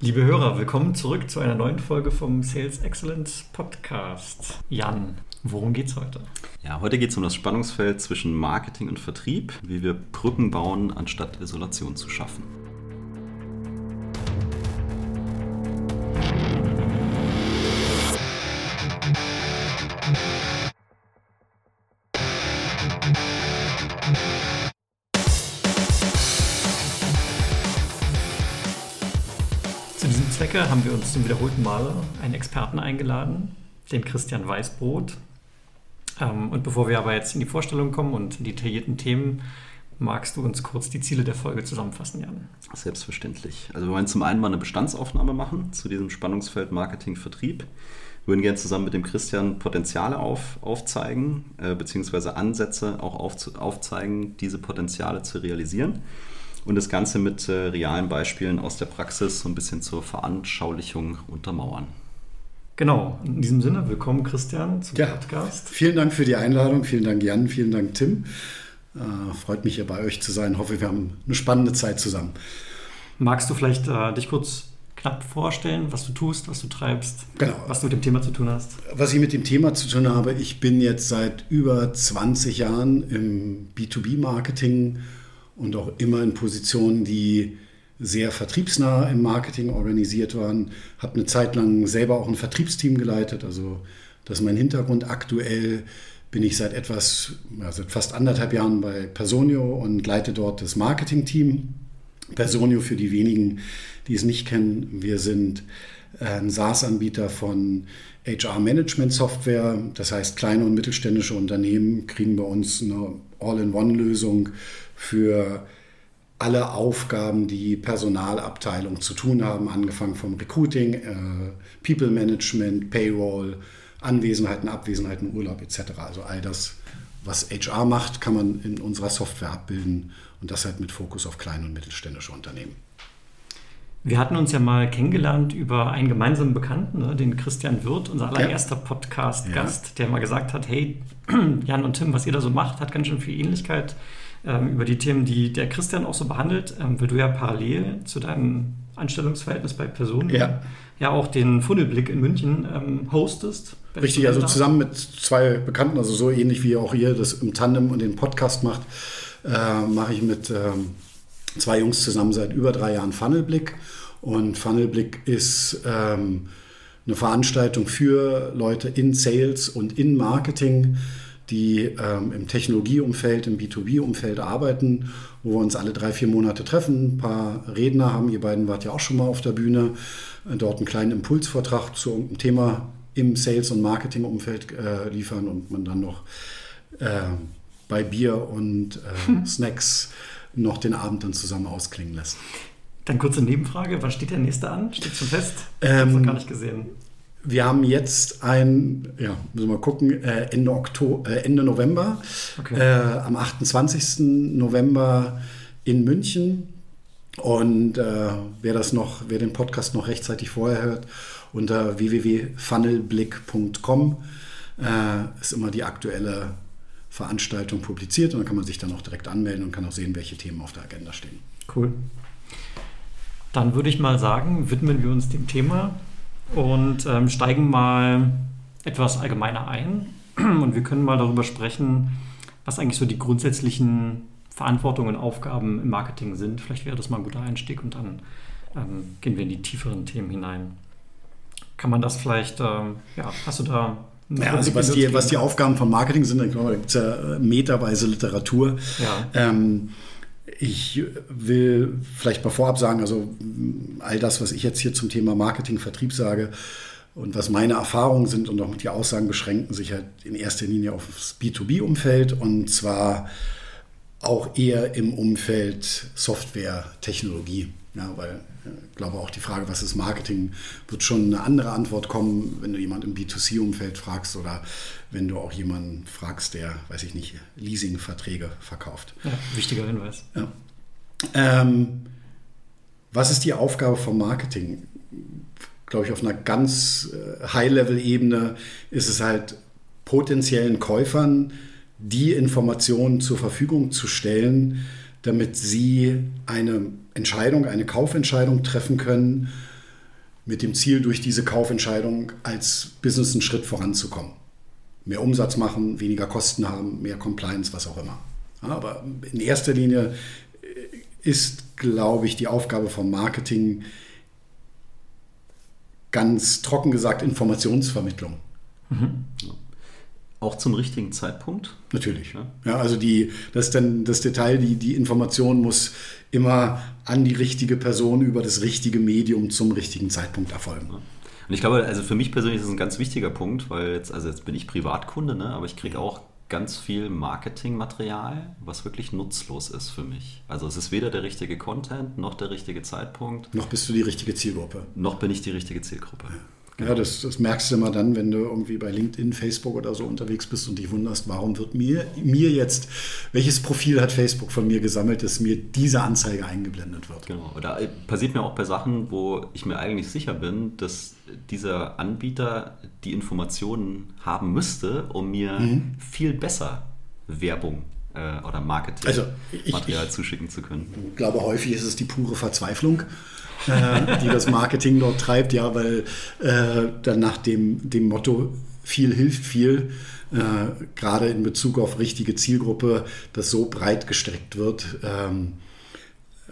Liebe Hörer, willkommen zurück zu einer neuen Folge vom Sales Excellence Podcast. Jan, worum geht's heute? Ja, heute geht es um das Spannungsfeld zwischen Marketing und Vertrieb, wie wir Brücken bauen, anstatt Isolation zu schaffen. Uns zum wiederholten Male einen Experten eingeladen, den Christian Weißbrot. Ähm, und bevor wir aber jetzt in die Vorstellung kommen und in die detaillierten Themen, magst du uns kurz die Ziele der Folge zusammenfassen, Jan? Selbstverständlich. Also wir wollen zum einen mal eine Bestandsaufnahme machen zu diesem Spannungsfeld Marketing-Vertrieb. Wir würden gerne zusammen mit dem Christian Potenziale auf, aufzeigen, äh, beziehungsweise Ansätze auch auf, aufzeigen, diese Potenziale zu realisieren und das Ganze mit äh, realen Beispielen aus der Praxis so ein bisschen zur Veranschaulichung untermauern. Genau, in diesem Sinne, willkommen Christian zum ja, Podcast. Vielen Dank für die Einladung, vielen Dank Jan, vielen Dank Tim. Äh, freut mich hier bei euch zu sein. Hoffe, wir haben eine spannende Zeit zusammen. Magst du vielleicht äh, dich kurz knapp vorstellen, was du tust, was du treibst, genau. was du mit dem Thema zu tun hast? Was ich mit dem Thema zu tun habe, ich bin jetzt seit über 20 Jahren im B2B-Marketing und auch immer in Positionen, die sehr vertriebsnah im Marketing organisiert waren. Habe eine Zeit lang selber auch ein Vertriebsteam geleitet, also das ist mein Hintergrund. Aktuell bin ich seit etwas, seit fast anderthalb Jahren bei Personio und leite dort das Marketing-Team. Personio für die wenigen, die es nicht kennen, wir sind ein SaaS-Anbieter von HR-Management-Software. Das heißt, kleine und mittelständische Unternehmen kriegen bei uns eine All-in-One-Lösung für alle Aufgaben, die Personalabteilung zu tun haben, angefangen vom Recruiting, äh, People Management, Payroll, Anwesenheiten, Abwesenheiten, Urlaub etc. Also all das, was HR macht, kann man in unserer Software abbilden und das halt mit Fokus auf kleine und mittelständische Unternehmen. Wir hatten uns ja mal kennengelernt über einen gemeinsamen Bekannten, ne, den Christian Wirth, unser allererster ja. Podcast-Gast, ja. der mal gesagt hat, hey, Jan und Tim, was ihr da so macht, hat ganz schön viel Ähnlichkeit ähm, über die Themen, die der Christian auch so behandelt, ähm, weil du ja parallel zu deinem Anstellungsverhältnis bei Personen ja, ja auch den Funnelblick in München ähm, hostest. Richtig, also zusammen mit zwei Bekannten, also so ähnlich wie auch ihr das im Tandem und den Podcast macht, äh, mache ich mit ähm, zwei Jungs zusammen seit über drei Jahren Funnelblick. Und Funnelblick ist ähm, eine Veranstaltung für Leute in Sales und in Marketing, die ähm, im Technologieumfeld, im B2B-Umfeld arbeiten, wo wir uns alle drei, vier Monate treffen, ein paar Redner haben. Ihr beiden wart ja auch schon mal auf der Bühne, äh, dort einen kleinen Impulsvortrag zu irgendeinem Thema im Sales- und Marketing-Umfeld äh, liefern und man dann noch äh, bei Bier und äh, Snacks noch den Abend dann zusammen ausklingen lässt. Dann kurze Nebenfrage, wann steht der nächste an? Steht schon fest? Ich ähm, habe noch gar nicht gesehen. Wir haben jetzt ein, ja, müssen wir mal gucken, äh, Ende, Oktober, äh, Ende November, okay. äh, am 28. November in München. Und äh, wer das noch, wer den Podcast noch rechtzeitig vorher hört, unter www.funnelblick.com äh, ist immer die aktuelle Veranstaltung publiziert und dann kann man sich dann auch direkt anmelden und kann auch sehen, welche Themen auf der Agenda stehen. Cool. Dann würde ich mal sagen, widmen wir uns dem Thema und ähm, steigen mal etwas allgemeiner ein. Und wir können mal darüber sprechen, was eigentlich so die grundsätzlichen Verantwortungen und Aufgaben im Marketing sind. Vielleicht wäre das mal ein guter Einstieg und dann ähm, gehen wir in die tieferen Themen hinein. Kann man das vielleicht, ähm, ja, hast du da ja, also was die, was die Aufgaben von Marketing sind, dann da gibt es ja äh, meterweise Literatur. Ja. Ähm, ich will vielleicht mal vorab sagen, also all das, was ich jetzt hier zum Thema Marketing, Vertrieb sage und was meine Erfahrungen sind und auch die Aussagen beschränken sich halt in erster Linie auf das B2B-Umfeld und zwar auch eher im Umfeld Software, Technologie. Ja, weil ich glaube auch die Frage, was ist Marketing, wird schon eine andere Antwort kommen, wenn du jemanden im B2C-Umfeld fragst oder wenn du auch jemanden fragst, der, weiß ich nicht, Leasingverträge verkauft. Ja, wichtiger Hinweis. Ja. Ähm, was ist die Aufgabe vom Marketing? Glaube ich, auf einer ganz äh, High-Level-Ebene ist es halt potenziellen Käufern die Informationen zur Verfügung zu stellen, damit sie eine Entscheidung, eine Kaufentscheidung treffen können mit dem Ziel, durch diese Kaufentscheidung als Business einen Schritt voranzukommen. Mehr Umsatz machen, weniger Kosten haben, mehr Compliance, was auch immer. Aber in erster Linie ist, glaube ich, die Aufgabe vom Marketing ganz trocken gesagt Informationsvermittlung. Mhm. Auch zum richtigen Zeitpunkt? Natürlich. Ja, ja also die, das dann das Detail, die, die Information muss immer an die richtige Person über das richtige Medium zum richtigen Zeitpunkt erfolgen. Ja. Und ich glaube, also für mich persönlich ist es ein ganz wichtiger Punkt, weil jetzt, also jetzt bin ich Privatkunde, ne, aber ich kriege auch ganz viel Marketingmaterial, was wirklich nutzlos ist für mich. Also es ist weder der richtige Content noch der richtige Zeitpunkt. Noch bist du die richtige Zielgruppe. Noch bin ich die richtige Zielgruppe. Ja. Ja, das, das, merkst du immer dann, wenn du irgendwie bei LinkedIn, Facebook oder so unterwegs bist und dich wunderst, warum wird mir, mir jetzt, welches Profil hat Facebook von mir gesammelt, dass mir diese Anzeige eingeblendet wird. Genau, da passiert mir auch bei Sachen, wo ich mir eigentlich sicher bin, dass dieser Anbieter die Informationen haben müsste, um mir mhm. viel besser Werbung äh, oder Marketing also Material zuschicken zu können. Ich glaube, häufig ist es die pure Verzweiflung äh, die das Marketing dort treibt, ja, weil äh, dann nach dem, dem Motto viel hilft viel, äh, gerade in Bezug auf richtige Zielgruppe, das so breit gestreckt wird, ähm,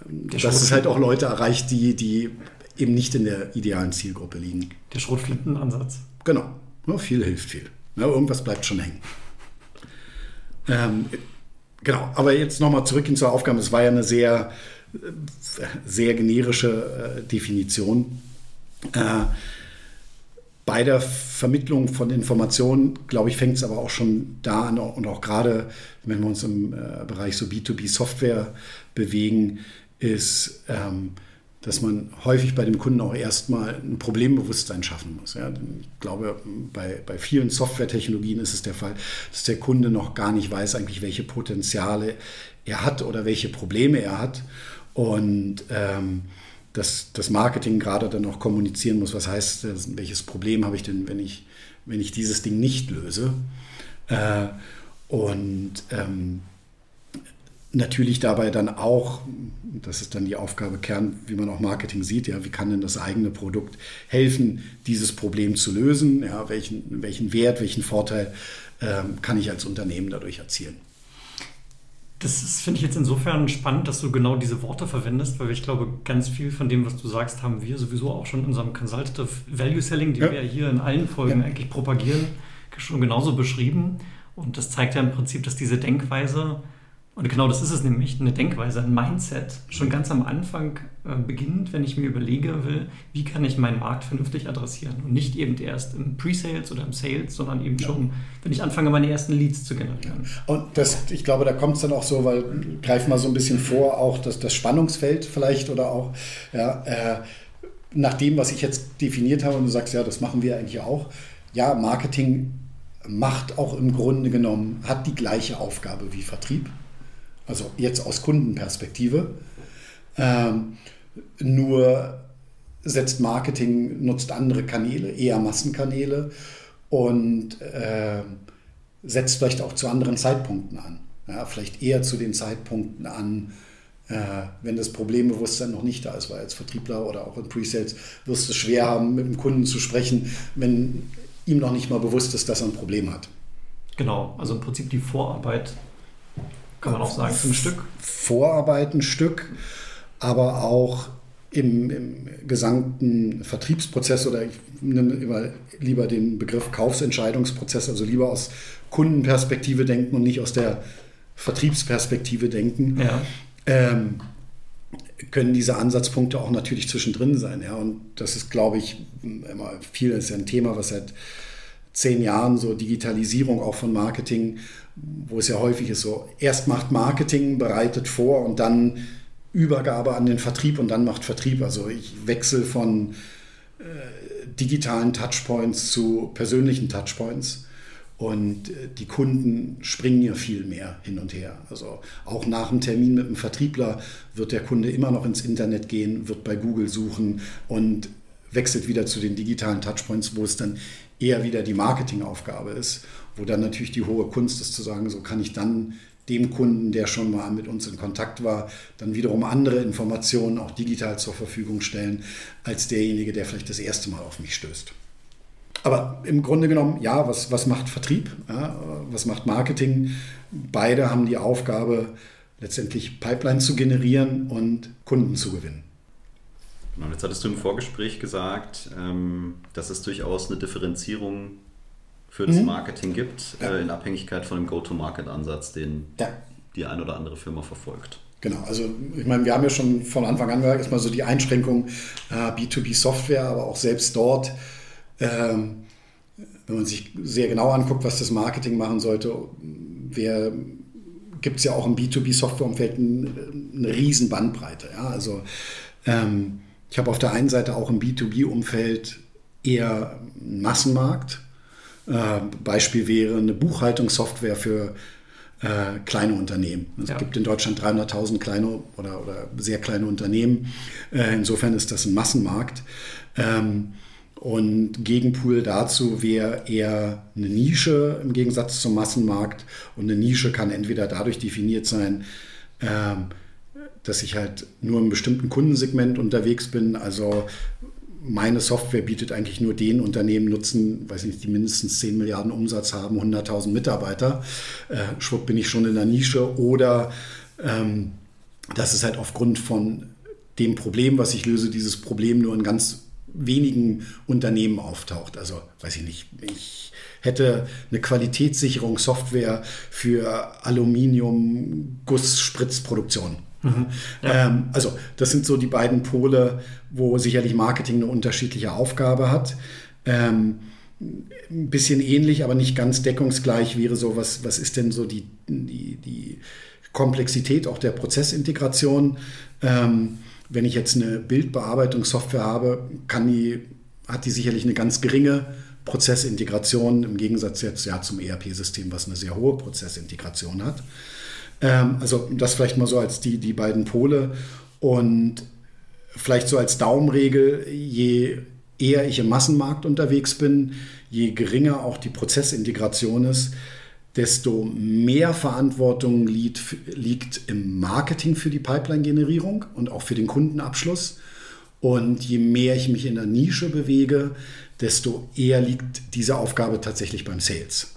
dass es halt auch Leute erreicht, die, die eben nicht in der idealen Zielgruppe liegen. Der Schrotflintenansatz. Genau. Ja, viel hilft viel. Ja, irgendwas bleibt schon hängen. Ähm, genau, aber jetzt nochmal zurück hin zur Aufgabe. Es war ja eine sehr sehr generische äh, Definition. Äh, bei der Vermittlung von Informationen, glaube ich, fängt es aber auch schon da an und auch gerade, wenn wir uns im äh, Bereich so B2B-Software bewegen, ist, ähm, dass man häufig bei dem Kunden auch erstmal ein Problembewusstsein schaffen muss. Ich glaube, bei, bei vielen Softwaretechnologien ist es der Fall, dass der Kunde noch gar nicht weiß eigentlich, welche Potenziale er hat oder welche Probleme er hat und ähm, dass das Marketing gerade dann auch kommunizieren muss, was heißt welches Problem habe ich denn, wenn ich, wenn ich dieses Ding nicht löse. Äh, und ähm, natürlich dabei dann auch, das ist dann die Aufgabe Kern, wie man auch Marketing sieht, ja, wie kann denn das eigene Produkt helfen, dieses Problem zu lösen, ja, welchen, welchen Wert, welchen Vorteil ähm, kann ich als Unternehmen dadurch erzielen. Das finde ich jetzt insofern spannend, dass du genau diese Worte verwendest, weil ich glaube, ganz viel von dem, was du sagst, haben wir sowieso auch schon in unserem Consultative Value Selling, den ja. wir hier in allen Folgen ja. eigentlich propagieren, schon genauso beschrieben. Und das zeigt ja im Prinzip, dass diese Denkweise und genau das ist es nämlich, eine Denkweise, ein Mindset, schon ganz am Anfang äh, beginnt, wenn ich mir überlege will, wie kann ich meinen Markt vernünftig adressieren und nicht eben erst im Pre-Sales oder im Sales, sondern eben ja. schon, wenn ich anfange, meine ersten Leads zu generieren. Und das, ich glaube, da kommt es dann auch so, weil greifen wir so ein bisschen vor, auch das, das Spannungsfeld vielleicht oder auch, ja, äh, nach dem, was ich jetzt definiert habe und du sagst, ja, das machen wir eigentlich auch. Ja, Marketing macht auch im Grunde genommen, hat die gleiche Aufgabe wie Vertrieb also jetzt aus Kundenperspektive. Ähm, nur setzt Marketing, nutzt andere Kanäle, eher Massenkanäle und äh, setzt vielleicht auch zu anderen Zeitpunkten an. Ja, vielleicht eher zu den Zeitpunkten an, äh, wenn das Problembewusstsein noch nicht da ist, weil als Vertriebler oder auch in Presales wirst du es schwer haben, mit dem Kunden zu sprechen, wenn ihm noch nicht mal bewusst ist, dass er ein Problem hat. Genau, also im Prinzip die Vorarbeit kann man auch sagen, für ein Stück. Vorarbeit ein Stück, aber auch im, im gesamten Vertriebsprozess oder ich nehme immer lieber den Begriff Kaufsentscheidungsprozess, also lieber aus Kundenperspektive denken und nicht aus der Vertriebsperspektive denken. Ja. Ähm, können diese Ansatzpunkte auch natürlich zwischendrin sein. Ja? Und das ist, glaube ich, immer viel, das ist ja ein Thema, was seit zehn Jahren so Digitalisierung auch von Marketing wo es ja häufig ist, so erst macht Marketing, bereitet vor und dann Übergabe an den Vertrieb und dann macht Vertrieb. Also ich wechsle von äh, digitalen Touchpoints zu persönlichen Touchpoints. Und äh, die Kunden springen ja viel mehr hin und her. Also auch nach dem Termin mit dem Vertriebler wird der Kunde immer noch ins Internet gehen, wird bei Google suchen und wechselt wieder zu den digitalen Touchpoints, wo es dann eher wieder die Marketingaufgabe ist wo dann natürlich die hohe Kunst ist zu sagen, so kann ich dann dem Kunden, der schon mal mit uns in Kontakt war, dann wiederum andere Informationen auch digital zur Verfügung stellen, als derjenige, der vielleicht das erste Mal auf mich stößt. Aber im Grunde genommen, ja, was, was macht Vertrieb? Ja, was macht Marketing? Beide haben die Aufgabe, letztendlich Pipeline zu generieren und Kunden zu gewinnen. Genau, jetzt hattest du im Vorgespräch gesagt, ähm, dass es durchaus eine Differenzierung für das mhm. Marketing gibt, ja. äh, in Abhängigkeit von dem Go-to-Market-Ansatz, den ja. die eine oder andere Firma verfolgt. Genau, also ich meine, wir haben ja schon von Anfang an erstmal so die Einschränkung äh, B2B-Software, aber auch selbst dort ähm, wenn man sich sehr genau anguckt, was das Marketing machen sollte, gibt es ja auch im B2B-Softwareumfeld eine, eine riesen Bandbreite. Ja? Also ähm, ich habe auf der einen Seite auch im B2B-Umfeld eher einen Massenmarkt. Äh, Beispiel wäre eine Buchhaltungssoftware für äh, kleine Unternehmen. Es ja. gibt in Deutschland 300.000 kleine oder, oder sehr kleine Unternehmen. Äh, insofern ist das ein Massenmarkt. Ähm, und Gegenpool dazu wäre eher eine Nische im Gegensatz zum Massenmarkt. Und eine Nische kann entweder dadurch definiert sein, ähm, dass ich halt nur im bestimmten Kundensegment unterwegs bin. Also meine Software bietet eigentlich nur den Unternehmen Nutzen, weiß nicht, die mindestens 10 Milliarden Umsatz haben, 100.000 Mitarbeiter. Äh, schwupp bin ich schon in der Nische. Oder ähm, das ist halt aufgrund von dem Problem, was ich löse, dieses Problem nur in ganz wenigen Unternehmen auftaucht. Also weiß ich nicht, ich hätte eine Qualitätssicherungssoftware für Aluminium, Guss, Spritzproduktion. Mhm, ja. ähm, also das sind so die beiden Pole, wo sicherlich Marketing eine unterschiedliche Aufgabe hat. Ähm, ein bisschen ähnlich, aber nicht ganz deckungsgleich wäre so, was, was ist denn so die, die, die Komplexität auch der Prozessintegration? Ähm, wenn ich jetzt eine Bildbearbeitungssoftware habe, kann die, hat die sicherlich eine ganz geringe Prozessintegration im Gegensatz jetzt ja zum ERP-System, was eine sehr hohe Prozessintegration hat. Ähm, also das vielleicht mal so als die, die beiden Pole. Und vielleicht so als Daumenregel, je eher ich im Massenmarkt unterwegs bin, je geringer auch die Prozessintegration ist, desto mehr Verantwortung liegt, liegt im Marketing für die Pipeline-Generierung und auch für den Kundenabschluss. Und je mehr ich mich in der Nische bewege, desto eher liegt diese Aufgabe tatsächlich beim Sales.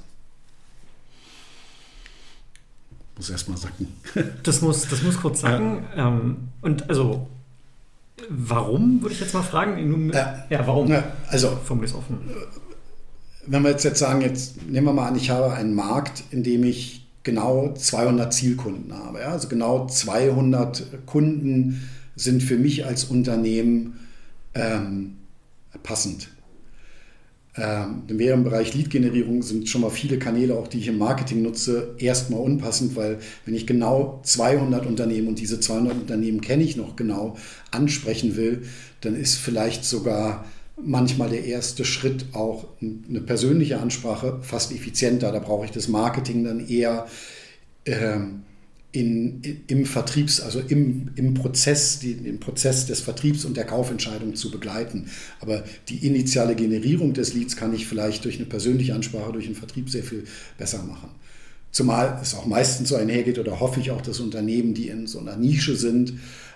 Muss erst mal sacken. Das muss, das muss kurz sacken. Ja. Ähm, und also, warum, würde ich jetzt mal fragen? Ja, ja warum? Ja, also, Formulier offen wenn wir jetzt, jetzt sagen, jetzt nehmen wir mal an, ich habe einen Markt, in dem ich genau 200 Zielkunden habe. Ja? Also genau 200 Kunden sind für mich als Unternehmen ähm, passend. Ähm, im Bereich Lead-Generierung sind schon mal viele Kanäle, auch die ich im Marketing nutze, erstmal unpassend, weil wenn ich genau 200 Unternehmen und diese 200 Unternehmen kenne ich noch genau ansprechen will, dann ist vielleicht sogar manchmal der erste Schritt auch eine persönliche Ansprache fast effizienter. Da brauche ich das Marketing dann eher ähm, in, im Vertriebs, also im, im Prozess, im Prozess des Vertriebs und der Kaufentscheidung zu begleiten. Aber die initiale Generierung des Leads kann ich vielleicht durch eine persönliche Ansprache, durch den Vertrieb sehr viel besser machen. Zumal es auch meistens so einhergeht oder hoffe ich auch, dass Unternehmen, die in so einer Nische sind,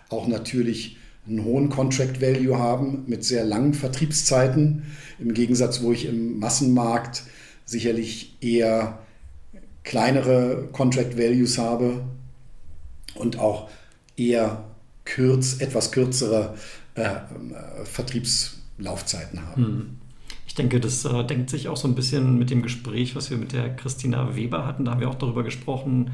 auch natürlich einen hohen Contract Value haben mit sehr langen Vertriebszeiten. Im Gegensatz, wo ich im Massenmarkt sicherlich eher kleinere Contract Values habe und auch eher kürz, etwas kürzere äh, äh, Vertriebslaufzeiten habe. Hm. Ich denke, das äh, denkt sich auch so ein bisschen mit dem Gespräch, was wir mit der Christina Weber hatten. Da haben wir auch darüber gesprochen,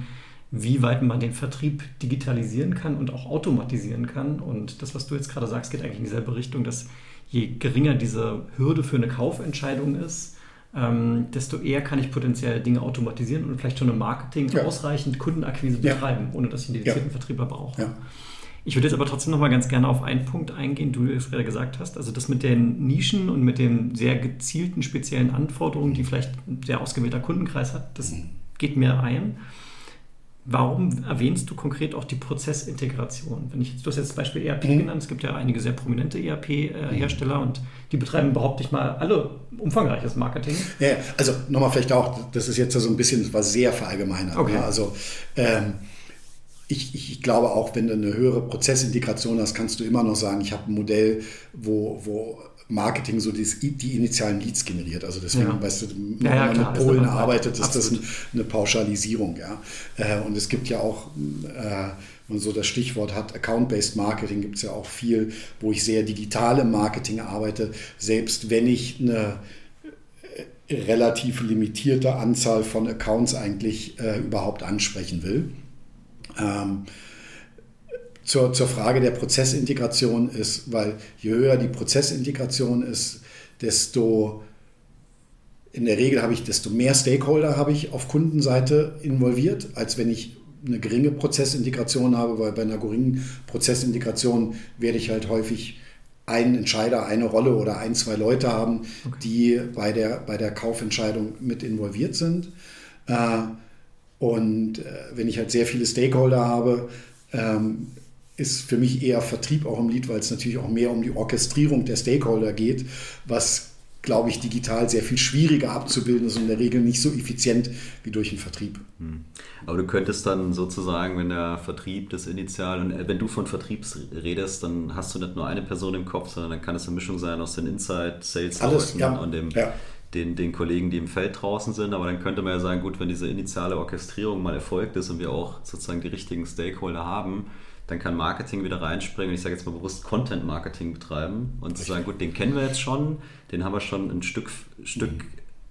wie weit man den Vertrieb digitalisieren kann und auch automatisieren kann. Und das, was du jetzt gerade sagst, geht eigentlich in dieselbe Richtung, dass je geringer diese Hürde für eine Kaufentscheidung ist, ähm, desto eher kann ich potenziell Dinge automatisieren und vielleicht schon im Marketing ja. ausreichend Kundenakquise betreiben, ja. ohne dass ich einen dedizierten ja. Vertrieber brauche. Ich würde jetzt aber trotzdem noch mal ganz gerne auf einen Punkt eingehen, du es gerade gesagt hast. Also das mit den Nischen und mit den sehr gezielten speziellen Anforderungen, die vielleicht ein sehr ausgewählter Kundenkreis hat, das mhm. geht mir ein Warum erwähnst du konkret auch die Prozessintegration? Wenn ich, du hast jetzt das Beispiel ERP mhm. genannt, es gibt ja einige sehr prominente ERP-Hersteller mhm. und die betreiben überhaupt nicht mal alle umfangreiches Marketing. Ja, also nochmal vielleicht auch, das ist jetzt so ein bisschen, was sehr verallgemeinert. Okay. Ne? Also ähm, ich, ich, glaube auch, wenn du eine höhere Prozessintegration hast, kannst du immer noch sagen, ich habe ein Modell, wo, wo Marketing so die, die initialen Leads generiert. Also deswegen, ja. weißt du, wenn ja, ja, man klar, mit Polen arbeitet, ist Absolut. das eine Pauschalisierung. Ja? Äh, und es gibt ja auch, äh, wenn man so das Stichwort hat, Account-Based Marketing, gibt es ja auch viel, wo ich sehr digital im Marketing arbeite, selbst wenn ich eine äh, relativ limitierte Anzahl von Accounts eigentlich äh, überhaupt ansprechen will. Zur, zur Frage der Prozessintegration ist, weil je höher die Prozessintegration ist, desto in der Regel habe ich, desto mehr Stakeholder habe ich auf Kundenseite involviert, als wenn ich eine geringe Prozessintegration habe, weil bei einer geringen Prozessintegration werde ich halt häufig einen Entscheider, eine Rolle oder ein, zwei Leute haben, okay. die bei der, bei der Kaufentscheidung mit involviert sind. Äh, und äh, wenn ich halt sehr viele Stakeholder habe, ähm, ist für mich eher Vertrieb auch im Lied, weil es natürlich auch mehr um die Orchestrierung der Stakeholder geht, was glaube ich, digital sehr viel schwieriger abzubilden ist und in der Regel nicht so effizient wie durch den Vertrieb. Hm. Aber du könntest dann sozusagen, wenn der Vertrieb das Initial und äh, wenn du von Vertriebs redest, dann hast du nicht nur eine Person im Kopf, sondern dann kann es eine Mischung sein aus den Inside Sales Alles, ja. und dem, ja. den, den Kollegen, die im Feld draußen sind. Aber dann könnte man ja sagen, gut, wenn diese initiale Orchestrierung mal erfolgt ist und wir auch sozusagen die richtigen Stakeholder haben, dann kann Marketing wieder reinspringen und ich sage jetzt mal bewusst Content Marketing betreiben und zu sagen, gut, den kennen wir jetzt schon, den haben wir schon ein Stück, Stück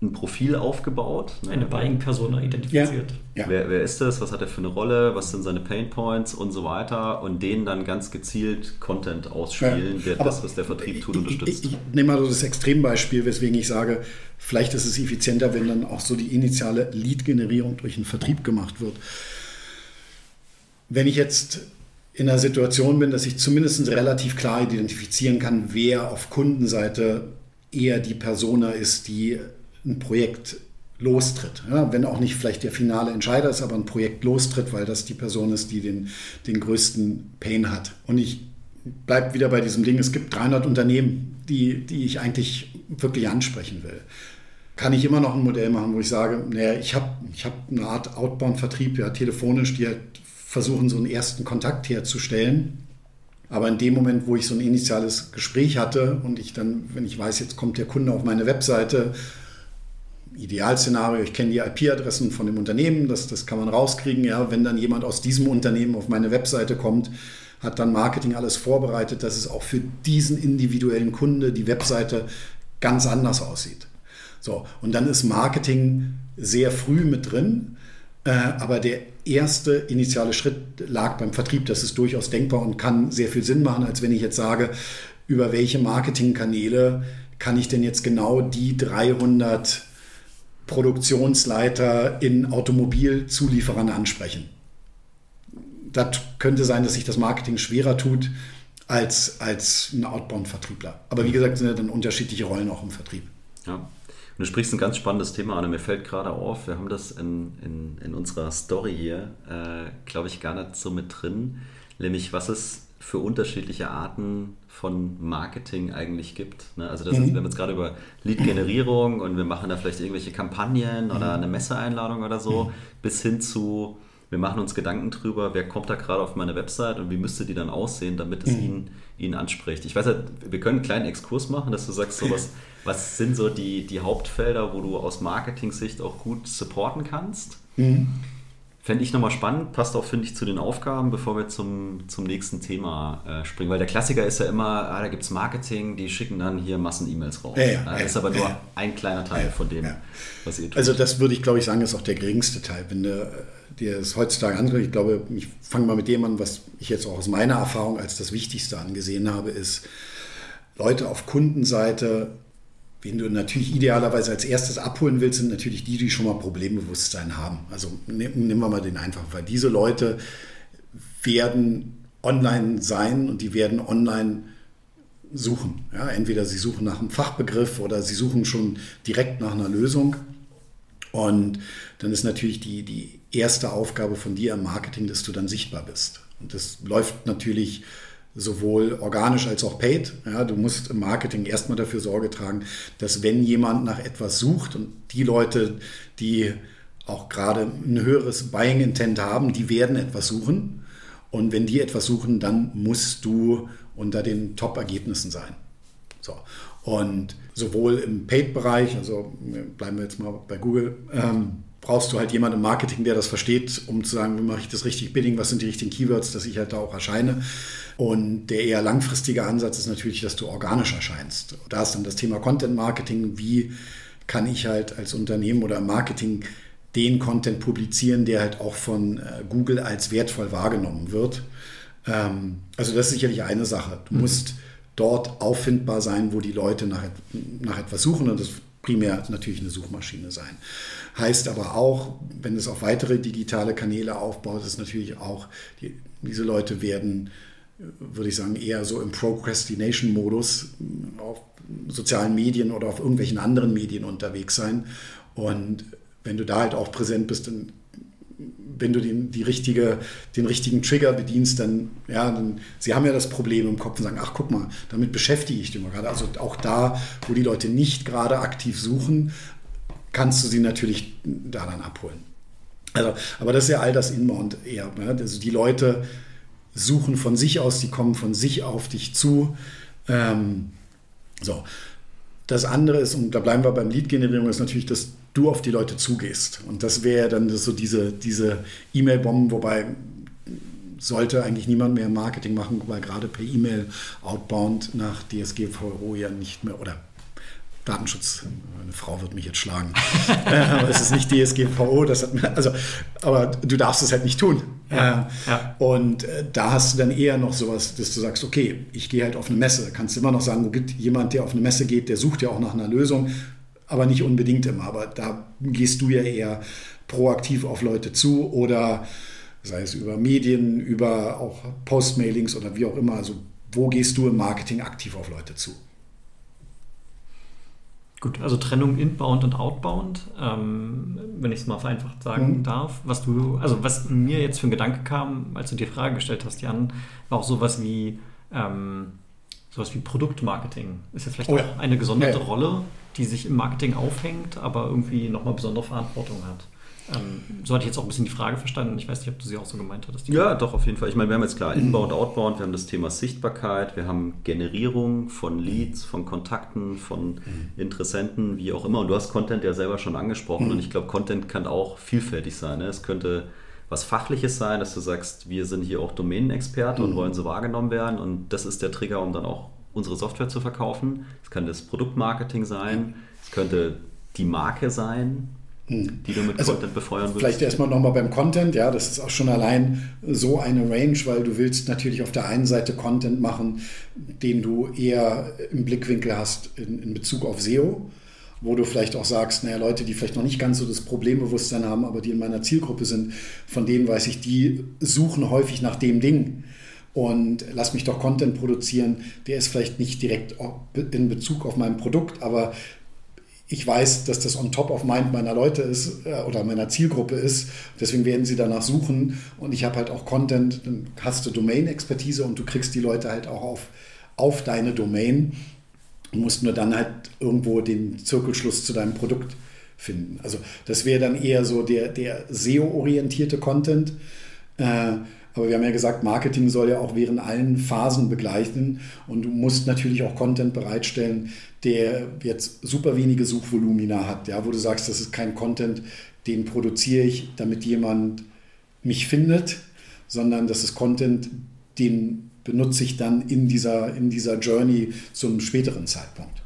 ein Profil aufgebaut. Ne? Eine Buying-Persona identifiziert. Ja. Ja. Wer, wer, ist das? Was hat er für eine Rolle? Was sind seine Pain Points und so weiter? Und denen dann ganz gezielt Content ausspielen, ja. der das, was der Vertrieb tut, unterstützt. Ich, ich, ich nehme mal so das Extrembeispiel, weswegen ich sage, vielleicht ist es effizienter, wenn dann auch so die initiale Lead-Generierung durch den Vertrieb gemacht wird. Wenn ich jetzt in einer Situation bin, dass ich zumindest relativ klar identifizieren kann, wer auf Kundenseite eher die Persona ist, die ein Projekt lostritt. Ja, wenn auch nicht vielleicht der finale Entscheider ist, aber ein Projekt lostritt, weil das die Person ist, die den, den größten Pain hat. Und ich bleibe wieder bei diesem Ding, es gibt 300 Unternehmen, die, die ich eigentlich wirklich ansprechen will. Kann ich immer noch ein Modell machen, wo ich sage, naja, ich habe ich hab eine Art Outbound-Vertrieb, ja, telefonisch, die halt versuchen, so einen ersten Kontakt herzustellen. Aber in dem Moment, wo ich so ein initiales Gespräch hatte und ich dann, wenn ich weiß, jetzt kommt der Kunde auf meine Webseite, Idealszenario, ich kenne die IP-Adressen von dem Unternehmen, das, das kann man rauskriegen. Ja, wenn dann jemand aus diesem Unternehmen auf meine Webseite kommt, hat dann Marketing alles vorbereitet, dass es auch für diesen individuellen Kunde die Webseite ganz anders aussieht. So, und dann ist Marketing sehr früh mit drin. Äh, aber der erste initiale Schritt lag beim Vertrieb. Das ist durchaus denkbar und kann sehr viel Sinn machen, als wenn ich jetzt sage, über welche Marketingkanäle kann ich denn jetzt genau die 300 Produktionsleiter in Automobilzulieferern ansprechen. Das könnte sein, dass sich das Marketing schwerer tut als, als ein Outbound-Vertriebler. Aber wie gesagt, sind ja dann unterschiedliche Rollen auch im Vertrieb. Ja. Und du sprichst ein ganz spannendes Thema an. Mir fällt gerade auf, wir haben das in, in, in unserer Story hier, äh, glaube ich, gar nicht so mit drin. Nämlich, was es für unterschiedliche Arten von Marketing eigentlich gibt. Ne? Also das mhm. ist, wir haben jetzt gerade über Lead-Generierung und wir machen da vielleicht irgendwelche Kampagnen mhm. oder eine Messeeinladung oder so, mhm. bis hin zu, wir machen uns Gedanken drüber, wer kommt da gerade auf meine Website und wie müsste die dann aussehen, damit es mhm. ihn, ihn anspricht. Ich weiß halt, wir können einen kleinen Exkurs machen, dass du sagst, so was, was sind so die, die Hauptfelder, wo du aus Marketing-Sicht auch gut supporten kannst? Mhm. Fände ich nochmal spannend, passt auch, finde ich, zu den Aufgaben, bevor wir zum, zum nächsten Thema äh, springen. Weil der Klassiker ist ja immer, ah, da gibt es Marketing, die schicken dann hier Massen-E-Mails raus. Ja, ja, das ist aber nur ein kleiner Teil von dem, was ihr tut. Also das würde ich, glaube ich, sagen, ist auch der geringste Teil. Wenn du dir es heutzutage anschaust, ich glaube, ich fange mal mit dem an, was ich jetzt auch aus meiner Erfahrung als das Wichtigste angesehen habe, ist, Leute auf Kundenseite Wen du natürlich idealerweise als erstes abholen willst, sind natürlich die, die schon mal Problembewusstsein haben. Also nehmen wir mal den einfach, weil diese Leute werden online sein und die werden online suchen. Ja, entweder sie suchen nach einem Fachbegriff oder sie suchen schon direkt nach einer Lösung. Und dann ist natürlich die, die erste Aufgabe von dir im Marketing, dass du dann sichtbar bist. Und das läuft natürlich sowohl organisch als auch paid. Ja, du musst im Marketing erstmal dafür Sorge tragen, dass wenn jemand nach etwas sucht und die Leute, die auch gerade ein höheres Buying Intent haben, die werden etwas suchen. Und wenn die etwas suchen, dann musst du unter den Top-Ergebnissen sein. So. Und sowohl im Paid-Bereich, also bleiben wir jetzt mal bei Google, ähm, brauchst du halt jemanden im Marketing, der das versteht, um zu sagen, wie mache ich das richtig Bidding, was sind die richtigen Keywords, dass ich halt da auch erscheine. Und der eher langfristige Ansatz ist natürlich, dass du organisch erscheinst. Da ist dann das Thema Content Marketing, wie kann ich halt als Unternehmen oder Marketing den Content publizieren, der halt auch von äh, Google als wertvoll wahrgenommen wird. Ähm, also das ist sicherlich eine Sache. Du mhm. musst dort auffindbar sein, wo die Leute nach, nach etwas suchen und das primär natürlich eine Suchmaschine sein. Heißt aber auch, wenn es auf weitere digitale Kanäle aufbaut, ist natürlich auch, die, diese Leute werden, würde ich sagen, eher so im Procrastination-Modus auf sozialen Medien oder auf irgendwelchen anderen Medien unterwegs sein. Und wenn du da halt auch präsent bist, dann wenn du den, die richtige, den richtigen Trigger bedienst, dann, ja, dann, sie haben ja das Problem im Kopf und sagen, ach guck mal, damit beschäftige ich dich mal gerade. Also auch da, wo die Leute nicht gerade aktiv suchen, kannst du sie natürlich da dann abholen. Also, aber das ist ja all das Inbound eher. Ne? Also die Leute suchen von sich aus, die kommen von sich auf dich zu. Ähm, so. Das andere ist, und da bleiben wir beim Lead-Generierung, ist natürlich, dass du auf die Leute zugehst. Und das wäre dann so diese, diese E-Mail-Bomben, wobei sollte eigentlich niemand mehr Marketing machen, weil gerade per E-Mail outbound nach DSGVO ja nicht mehr, oder Datenschutz, eine Frau wird mich jetzt schlagen. Äh, aber es ist nicht DSGVO, das hat, also, aber du darfst es halt nicht tun. Ja, äh, ja. Und äh, da hast du dann eher noch sowas, dass du sagst, okay, ich gehe halt auf eine Messe. Kannst immer noch sagen, wo gibt jemand, der auf eine Messe geht, der sucht ja auch nach einer Lösung, aber nicht unbedingt immer. Aber da gehst du ja eher proaktiv auf Leute zu oder sei es über Medien, über auch Postmailings oder wie auch immer. Also wo gehst du im Marketing aktiv auf Leute zu? Gut, also Trennung Inbound und Outbound, ähm, wenn ich es mal vereinfacht sagen mhm. darf. Was du, also was mir jetzt für ein Gedanke kam, als du die Frage gestellt hast, Jan, war auch sowas wie ähm, sowas wie Produktmarketing. Ist ja vielleicht oh ja. auch eine gesonderte ja, ja. Rolle, die sich im Marketing aufhängt, aber irgendwie nochmal besondere Verantwortung hat. Ähm, so hatte ich jetzt auch ein bisschen die Frage verstanden. Ich weiß nicht, ob du sie auch so gemeint hattest. Ja, doch, auf jeden Fall. Ich meine, wir haben jetzt klar Inbound, Outbound, wir haben das Thema Sichtbarkeit, wir haben Generierung von Leads, von Kontakten, von mhm. Interessenten, wie auch immer. Und du hast Content ja selber schon angesprochen. Mhm. Und ich glaube, Content kann auch vielfältig sein. Ne? Es könnte was Fachliches sein, dass du sagst, wir sind hier auch Domänenexperte mhm. und wollen so wahrgenommen werden. Und das ist der Trigger, um dann auch unsere Software zu verkaufen. Es kann das Produktmarketing sein, es könnte die Marke sein, hm. die du mit also Content befeuern willst? Vielleicht erstmal nochmal beim Content, ja, das ist auch schon allein so eine Range, weil du willst natürlich auf der einen Seite Content machen, den du eher im Blickwinkel hast in, in Bezug auf SEO, wo du vielleicht auch sagst, naja, Leute, die vielleicht noch nicht ganz so das Problembewusstsein haben, aber die in meiner Zielgruppe sind, von denen weiß ich, die suchen häufig nach dem Ding und lass mich doch Content produzieren, der ist vielleicht nicht direkt in Bezug auf mein Produkt, aber ich weiß, dass das on top of mind meiner Leute ist äh, oder meiner Zielgruppe ist. Deswegen werden sie danach suchen. Und ich habe halt auch Content, dann hast du Domain-Expertise und du kriegst die Leute halt auch auf, auf deine Domain. Du musst nur dann halt irgendwo den Zirkelschluss zu deinem Produkt finden. Also das wäre dann eher so der, der SEO-orientierte Content. Äh, aber wir haben ja gesagt, Marketing soll ja auch während allen Phasen begleiten und du musst natürlich auch Content bereitstellen, der jetzt super wenige Suchvolumina hat, ja, wo du sagst, das ist kein Content, den produziere ich, damit jemand mich findet, sondern das ist Content, den benutze ich dann in dieser, in dieser Journey zum späteren Zeitpunkt.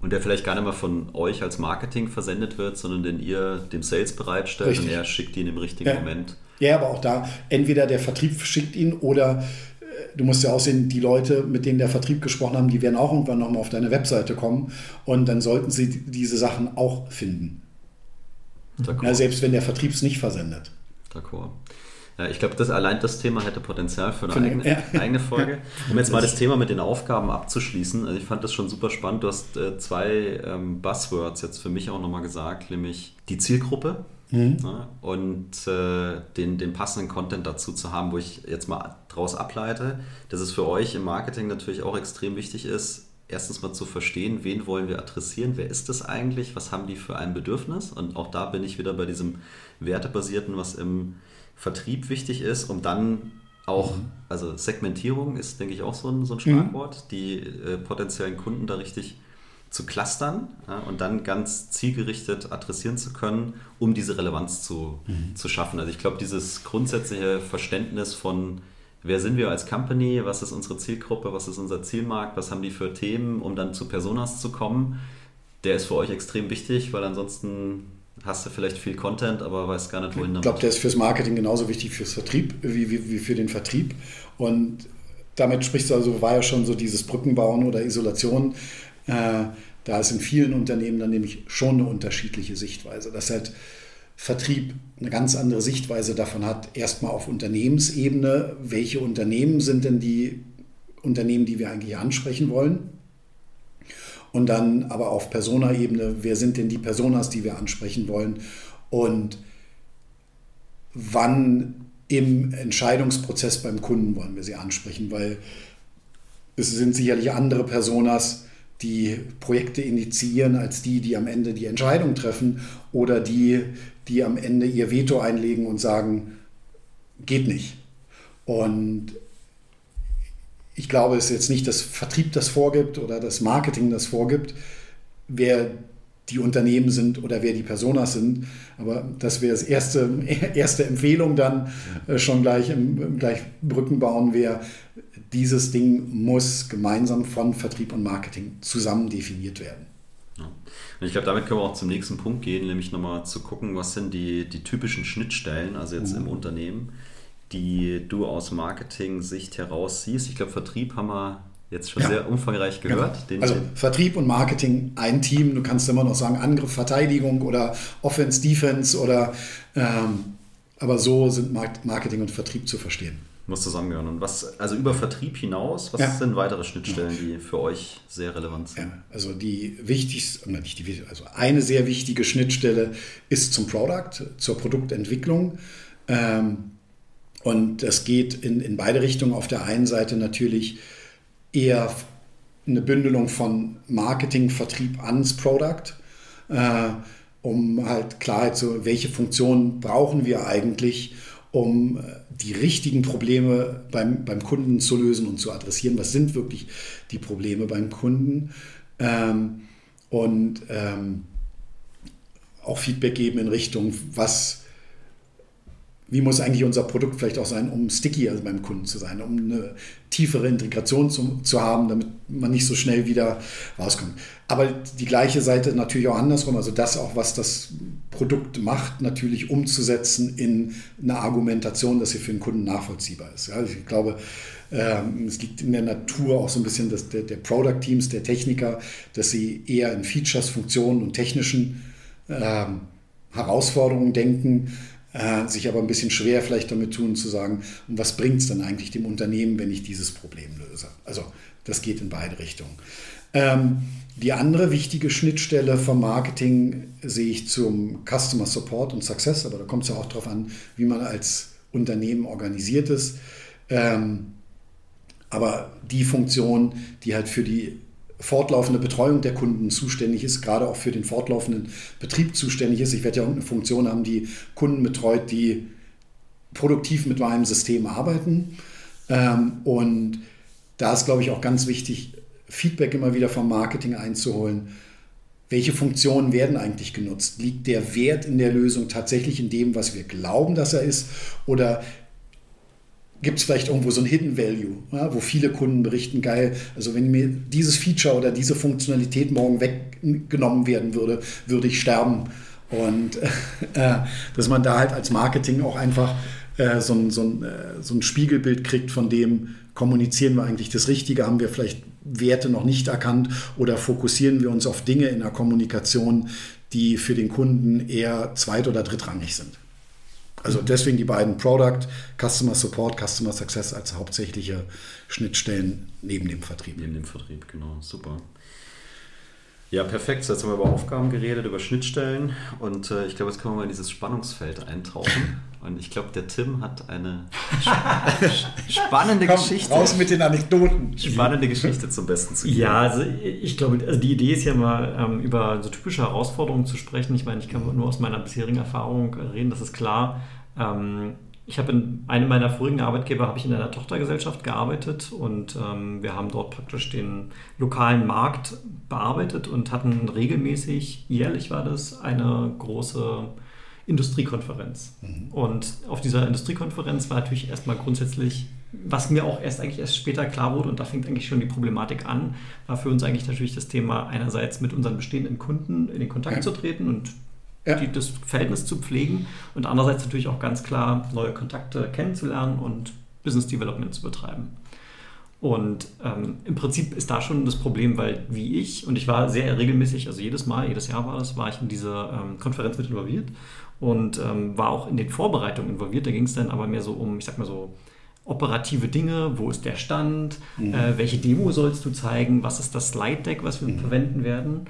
Und der vielleicht gar nicht mal von euch als Marketing versendet wird, sondern den ihr dem Sales bereitstellt Richtig. und er schickt ihn im richtigen ja. Moment. Ja, aber auch da, entweder der Vertrieb schickt ihn oder du musst ja auch sehen, die Leute, mit denen der Vertrieb gesprochen haben, die werden auch irgendwann nochmal auf deine Webseite kommen und dann sollten sie diese Sachen auch finden. Ja, selbst wenn der Vertrieb es nicht versendet. D'accord. Ja, ich glaube, das allein das Thema hätte Potenzial für eine, für eigene, ja. eigene, Folge. Um jetzt mal das Thema mit den Aufgaben abzuschließen. Also ich fand das schon super spannend. Du hast äh, zwei ähm, Buzzwords jetzt für mich auch nochmal gesagt, nämlich die Zielgruppe mhm. ja, und äh, den, den passenden Content dazu zu haben, wo ich jetzt mal daraus ableite, dass es für euch im Marketing natürlich auch extrem wichtig ist, erstens mal zu verstehen, wen wollen wir adressieren, wer ist das eigentlich, was haben die für ein Bedürfnis und auch da bin ich wieder bei diesem wertebasierten, was im Vertrieb wichtig ist, um dann auch, mhm. also Segmentierung ist, denke ich, auch so ein, so ein Schlagwort, mhm. die äh, potenziellen Kunden da richtig zu clustern ja, und dann ganz zielgerichtet adressieren zu können, um diese Relevanz zu, mhm. zu schaffen. Also ich glaube, dieses grundsätzliche Verständnis von, wer sind wir als Company, was ist unsere Zielgruppe, was ist unser Zielmarkt, was haben die für Themen, um dann zu Personas zu kommen, der ist für euch extrem wichtig, weil ansonsten hast du vielleicht viel Content, aber weißt gar nicht, wohin damit. Ich glaube, der ist fürs Marketing genauso wichtig fürs Vertrieb wie, wie, wie für den Vertrieb. Und damit sprichst du also, war ja schon so dieses Brückenbauen oder Isolation. Äh, da ist in vielen Unternehmen dann nämlich schon eine unterschiedliche Sichtweise. Dass halt Vertrieb eine ganz andere Sichtweise davon hat, erstmal auf Unternehmensebene, welche Unternehmen sind denn die Unternehmen, die wir eigentlich ansprechen wollen? Und dann aber auf Persona-Ebene, wer sind denn die Personas, die wir ansprechen wollen? Und wann im Entscheidungsprozess beim Kunden wollen wir sie ansprechen? Weil es sind sicherlich andere Personas, die Projekte initiieren, als die, die am Ende die Entscheidung treffen oder die, die am Ende ihr Veto einlegen und sagen, geht nicht. Und ich glaube, es ist jetzt nicht das Vertrieb das vorgibt oder das Marketing das vorgibt, wer die Unternehmen sind oder wer die Personas sind. Aber das wäre das erste, erste Empfehlung dann äh, schon gleich im, gleich Brücken bauen wäre, dieses Ding muss gemeinsam von Vertrieb und Marketing zusammen definiert werden. Ja. Und ich glaube, damit können wir auch zum nächsten Punkt gehen, nämlich nochmal zu gucken, was sind die, die typischen Schnittstellen, also jetzt mhm. im Unternehmen die du aus Marketing-Sicht heraus siehst? Ich glaube, Vertrieb haben wir jetzt schon ja. sehr umfangreich gehört. Genau. also Vertrieb und Marketing ein Team. Du kannst immer noch sagen Angriff, Verteidigung oder Offense, Defense oder ähm, aber so sind Marketing und Vertrieb zu verstehen. Muss zusammengehören. Und was, also über Vertrieb hinaus, was ja. sind weitere Schnittstellen, die für euch sehr relevant sind? Ja, also die wichtigste, nicht die, also eine sehr wichtige Schnittstelle ist zum Product, zur Produktentwicklung. Ähm, und das geht in, in beide Richtungen. Auf der einen Seite natürlich eher eine Bündelung von Marketing, Vertrieb ans Product, äh, um halt Klarheit zu, welche Funktionen brauchen wir eigentlich, um äh, die richtigen Probleme beim, beim Kunden zu lösen und zu adressieren. Was sind wirklich die Probleme beim Kunden? Ähm, und ähm, auch Feedback geben in Richtung, was wie muss eigentlich unser Produkt vielleicht auch sein, um sticky also beim Kunden zu sein, um eine tiefere Integration zu, zu haben, damit man nicht so schnell wieder rauskommt. Aber die gleiche Seite natürlich auch andersrum, also das auch, was das Produkt macht, natürlich umzusetzen in eine Argumentation, dass sie für den Kunden nachvollziehbar ist. Also ich glaube, ähm, es liegt in der Natur auch so ein bisschen des, der, der Product-Teams, der Techniker, dass sie eher in Features, Funktionen und technischen ähm, Herausforderungen denken, äh, sich aber ein bisschen schwer vielleicht damit tun zu sagen, und was bringt es dann eigentlich dem Unternehmen, wenn ich dieses Problem löse? Also das geht in beide Richtungen. Ähm, die andere wichtige Schnittstelle vom Marketing sehe ich zum Customer Support und Success, aber da kommt es ja auch darauf an, wie man als Unternehmen organisiert ist. Ähm, aber die Funktion, die halt für die fortlaufende Betreuung der Kunden zuständig ist, gerade auch für den fortlaufenden Betrieb zuständig ist. Ich werde ja irgendeine Funktion haben, die Kunden betreut, die produktiv mit meinem System arbeiten. Ähm, und da ist, glaube ich, auch ganz wichtig, Feedback immer wieder vom Marketing einzuholen. Welche Funktionen werden eigentlich genutzt? Liegt der Wert in der Lösung tatsächlich in dem, was wir glauben, dass er ist? Oder gibt es vielleicht irgendwo so ein Hidden Value, ja, wo viele Kunden berichten, geil, also wenn mir dieses Feature oder diese Funktionalität morgen weggenommen werden würde, würde ich sterben. Und äh, dass man da halt als Marketing auch einfach äh, so, ein, so, ein, äh, so ein Spiegelbild kriegt von dem, kommunizieren wir eigentlich das Richtige, haben wir vielleicht Werte noch nicht erkannt oder fokussieren wir uns auf Dinge in der Kommunikation, die für den Kunden eher zweit- oder drittrangig sind. Also deswegen die beiden Product, Customer Support, Customer Success als hauptsächliche Schnittstellen neben dem Vertrieb. Neben dem Vertrieb, genau, super. Ja, perfekt. So, jetzt haben wir über Aufgaben geredet, über Schnittstellen und äh, ich glaube, jetzt können wir mal in dieses Spannungsfeld eintauchen. Und ich glaube, der Tim hat eine spannende Komm, Geschichte. Raus mit den Anekdoten. Spannende Geschichte zum Besten zu geben. Ja, also ich glaube, also die Idee ist ja mal ähm, über so typische Herausforderungen zu sprechen. Ich meine, ich kann nur aus meiner bisherigen Erfahrung reden, das ist klar. Ähm, ich habe in einem meiner vorigen Arbeitgeber habe ich in einer Tochtergesellschaft gearbeitet und ähm, wir haben dort praktisch den lokalen Markt bearbeitet und hatten regelmäßig, jährlich war das, eine große Industriekonferenz. Mhm. Und auf dieser Industriekonferenz war natürlich erstmal grundsätzlich, was mir auch erst eigentlich erst später klar wurde, und da fängt eigentlich schon die Problematik an, war für uns eigentlich natürlich das Thema einerseits mit unseren bestehenden Kunden in den Kontakt zu treten und ja. die, das Verhältnis zu pflegen und andererseits natürlich auch ganz klar neue Kontakte kennenzulernen und Business Development zu betreiben. Und ähm, im Prinzip ist da schon das Problem, weil wie ich, und ich war sehr regelmäßig, also jedes Mal, jedes Jahr war das, war ich in diese ähm, Konferenz mit involviert und ähm, war auch in den Vorbereitungen involviert. Da ging es dann aber mehr so um, ich sag mal so, operative Dinge, wo ist der Stand, mhm. äh, welche Demo sollst du zeigen, was ist das Slide Deck, was wir mhm. verwenden werden.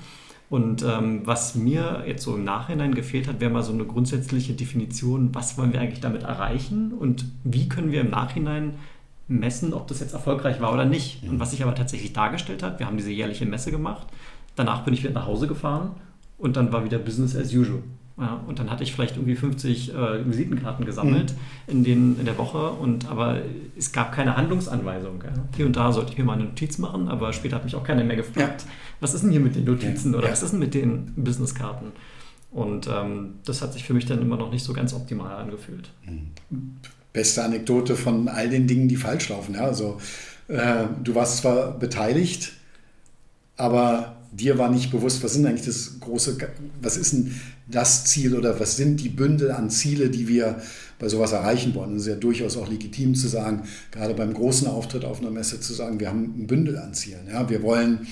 Und ähm, was mir jetzt so im Nachhinein gefehlt hat, wäre mal so eine grundsätzliche Definition, was wollen wir eigentlich damit erreichen und wie können wir im Nachhinein messen, ob das jetzt erfolgreich war oder nicht. Mhm. Und was sich aber tatsächlich dargestellt hat, wir haben diese jährliche Messe gemacht, danach bin ich wieder nach Hause gefahren und dann war wieder Business as usual. Ja, und dann hatte ich vielleicht irgendwie 50 äh, Visitenkarten gesammelt mhm. in, den, in der Woche, und, aber es gab keine Handlungsanweisung. Ja. Hier und da sollte ich mir mal eine Notiz machen, aber später hat mich auch keiner mehr gefragt, ja. was ist denn hier mit den Notizen oder was ist denn mit den Businesskarten? Und ähm, das hat sich für mich dann immer noch nicht so ganz optimal angefühlt. Mhm. Beste Anekdote von all den Dingen, die falsch laufen. Ja, also, äh, du warst zwar beteiligt, aber dir war nicht bewusst, was sind eigentlich das große, was ist denn das Ziel oder was sind die Bündel an Ziele, die wir bei sowas erreichen wollen. Es ist ja durchaus auch legitim zu sagen, gerade beim großen Auftritt auf einer Messe zu sagen, wir haben ein Bündel an Zielen. Ja? Wir wollen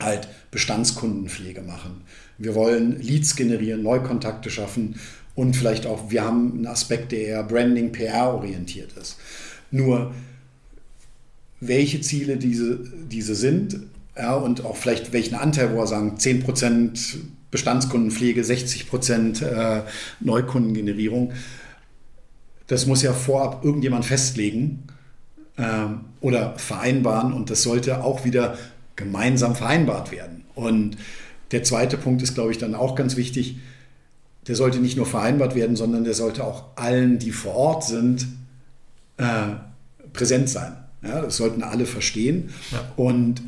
halt Bestandskundenpflege machen. Wir wollen Leads generieren, Neukontakte schaffen und vielleicht auch, wir haben einen Aspekt, der eher Branding, PR orientiert ist. Nur welche Ziele diese, diese sind, ja, und auch vielleicht welchen Anteil, wo wir sagen, 10% Bestandskundenpflege, 60% äh, Neukundengenerierung. Das muss ja vorab irgendjemand festlegen äh, oder vereinbaren und das sollte auch wieder gemeinsam vereinbart werden. Und der zweite Punkt ist, glaube ich, dann auch ganz wichtig. Der sollte nicht nur vereinbart werden, sondern der sollte auch allen, die vor Ort sind, äh, präsent sein. Ja, das sollten alle verstehen. Ja. Und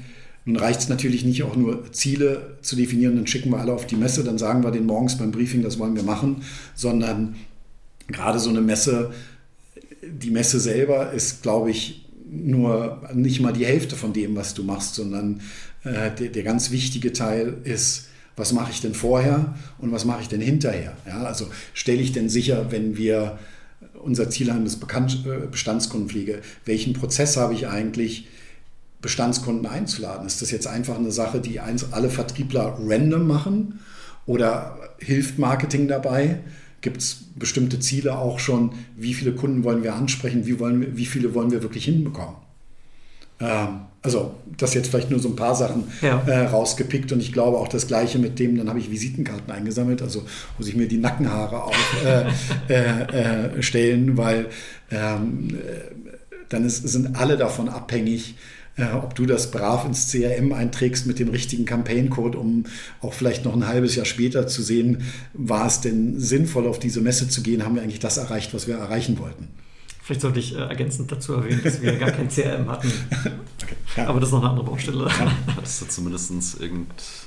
nun reicht es natürlich nicht auch nur Ziele zu definieren, dann schicken wir alle auf die Messe, dann sagen wir den morgens beim Briefing, das wollen wir machen, sondern gerade so eine Messe, die Messe selber ist, glaube ich, nur nicht mal die Hälfte von dem, was du machst, sondern äh, der, der, ganz wichtige Teil ist, was mache ich denn vorher und was mache ich denn hinterher? Ja, also stelle ich denn sicher, wenn wir unser Ziel haben, ist äh, Bestandskundenpflege, welchen Prozess habe ich eigentlich? Bestandskunden einzuladen? Ist das jetzt einfach eine Sache, die alle Vertriebler random machen oder hilft Marketing dabei? Gibt es bestimmte Ziele auch schon? Wie viele Kunden wollen wir ansprechen? Wie, wollen wir, wie viele wollen wir wirklich hinbekommen? Ähm, also, das jetzt vielleicht nur so ein paar Sachen ja. äh, rausgepickt und ich glaube auch das Gleiche mit dem, dann habe ich Visitenkarten eingesammelt, also muss ich mir die Nackenhaare aufstellen, äh, äh, weil ähm, äh, dann ist, sind alle davon abhängig, äh, ob du das brav ins CRM einträgst mit dem richtigen Campaign-Code, um auch vielleicht noch ein halbes Jahr später zu sehen, war es denn sinnvoll, auf diese Messe zu gehen, haben wir eigentlich das erreicht, was wir erreichen wollten. Vielleicht sollte ich äh, ergänzend dazu erwähnen, dass wir gar kein CRM hatten. Okay, ja. Aber das ist noch eine andere Baustelle. Ja. Hattest du zumindest irgendein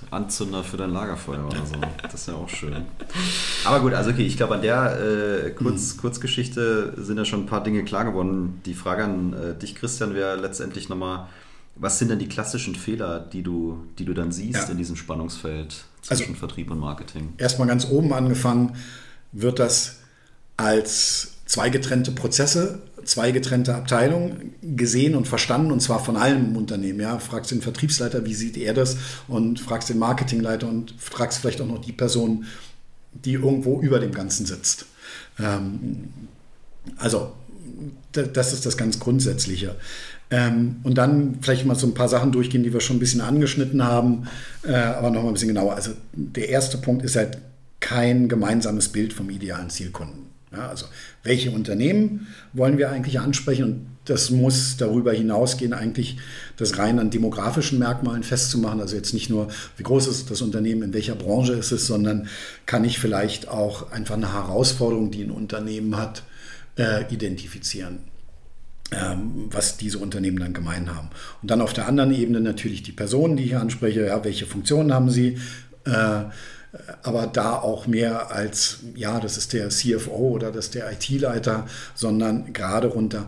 Anzünder für dein Lagerfeuer oder so. Das ist ja auch schön. Aber gut, also okay, ich glaube, an der äh, Kurz, mhm. Kurzgeschichte sind ja schon ein paar Dinge klar geworden. Die Frage an äh, dich, Christian, wäre letztendlich nochmal, was sind denn die klassischen Fehler, die du, die du dann siehst ja. in diesem Spannungsfeld zwischen also, Vertrieb und Marketing? Erstmal ganz oben angefangen, wird das als zwei getrennte Prozesse, zwei getrennte Abteilungen gesehen und verstanden und zwar von allen im Unternehmen. Ja, fragst den Vertriebsleiter, wie sieht er das und fragst den Marketingleiter und fragst vielleicht auch noch die Person, die irgendwo über dem Ganzen sitzt. Ähm, also das ist das ganz Grundsätzliche. Ähm, und dann vielleicht mal so ein paar Sachen durchgehen, die wir schon ein bisschen angeschnitten haben, äh, aber nochmal ein bisschen genauer. Also der erste Punkt ist halt kein gemeinsames Bild vom idealen Zielkunden. Ja, also welche Unternehmen wollen wir eigentlich ansprechen? Und das muss darüber hinausgehen, eigentlich das rein an demografischen Merkmalen festzumachen. Also jetzt nicht nur, wie groß ist das Unternehmen, in welcher Branche ist es, sondern kann ich vielleicht auch einfach eine Herausforderung, die ein Unternehmen hat, äh, identifizieren was diese Unternehmen dann gemein haben. Und dann auf der anderen Ebene natürlich die Personen, die ich anspreche, ja, welche Funktionen haben sie, äh, aber da auch mehr als, ja, das ist der CFO oder das ist der IT-Leiter, sondern gerade runter,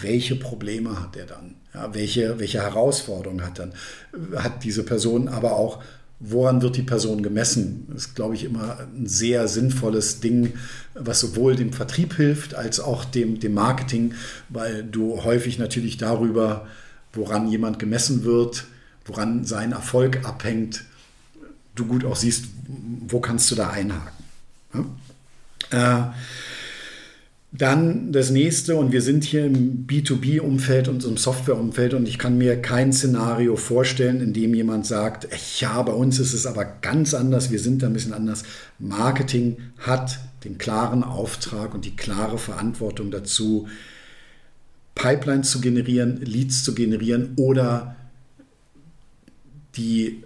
welche Probleme hat er dann? Ja, welche, welche Herausforderungen hat dann? Hat diese Person aber auch, woran wird die Person gemessen? Das ist, glaube ich, immer ein sehr sinnvolles Ding, was sowohl dem Vertrieb hilft als auch dem, dem Marketing, weil du häufig natürlich darüber, woran jemand gemessen wird, woran sein Erfolg abhängt, du gut auch siehst, wo kannst du da einhaken. Ja? Äh, dann das nächste, und wir sind hier im B2B-Umfeld und im Software-Umfeld, und ich kann mir kein Szenario vorstellen, in dem jemand sagt, ja, bei uns ist es aber ganz anders, wir sind da ein bisschen anders. Marketing hat den klaren Auftrag und die klare Verantwortung dazu, Pipelines zu generieren, Leads zu generieren oder die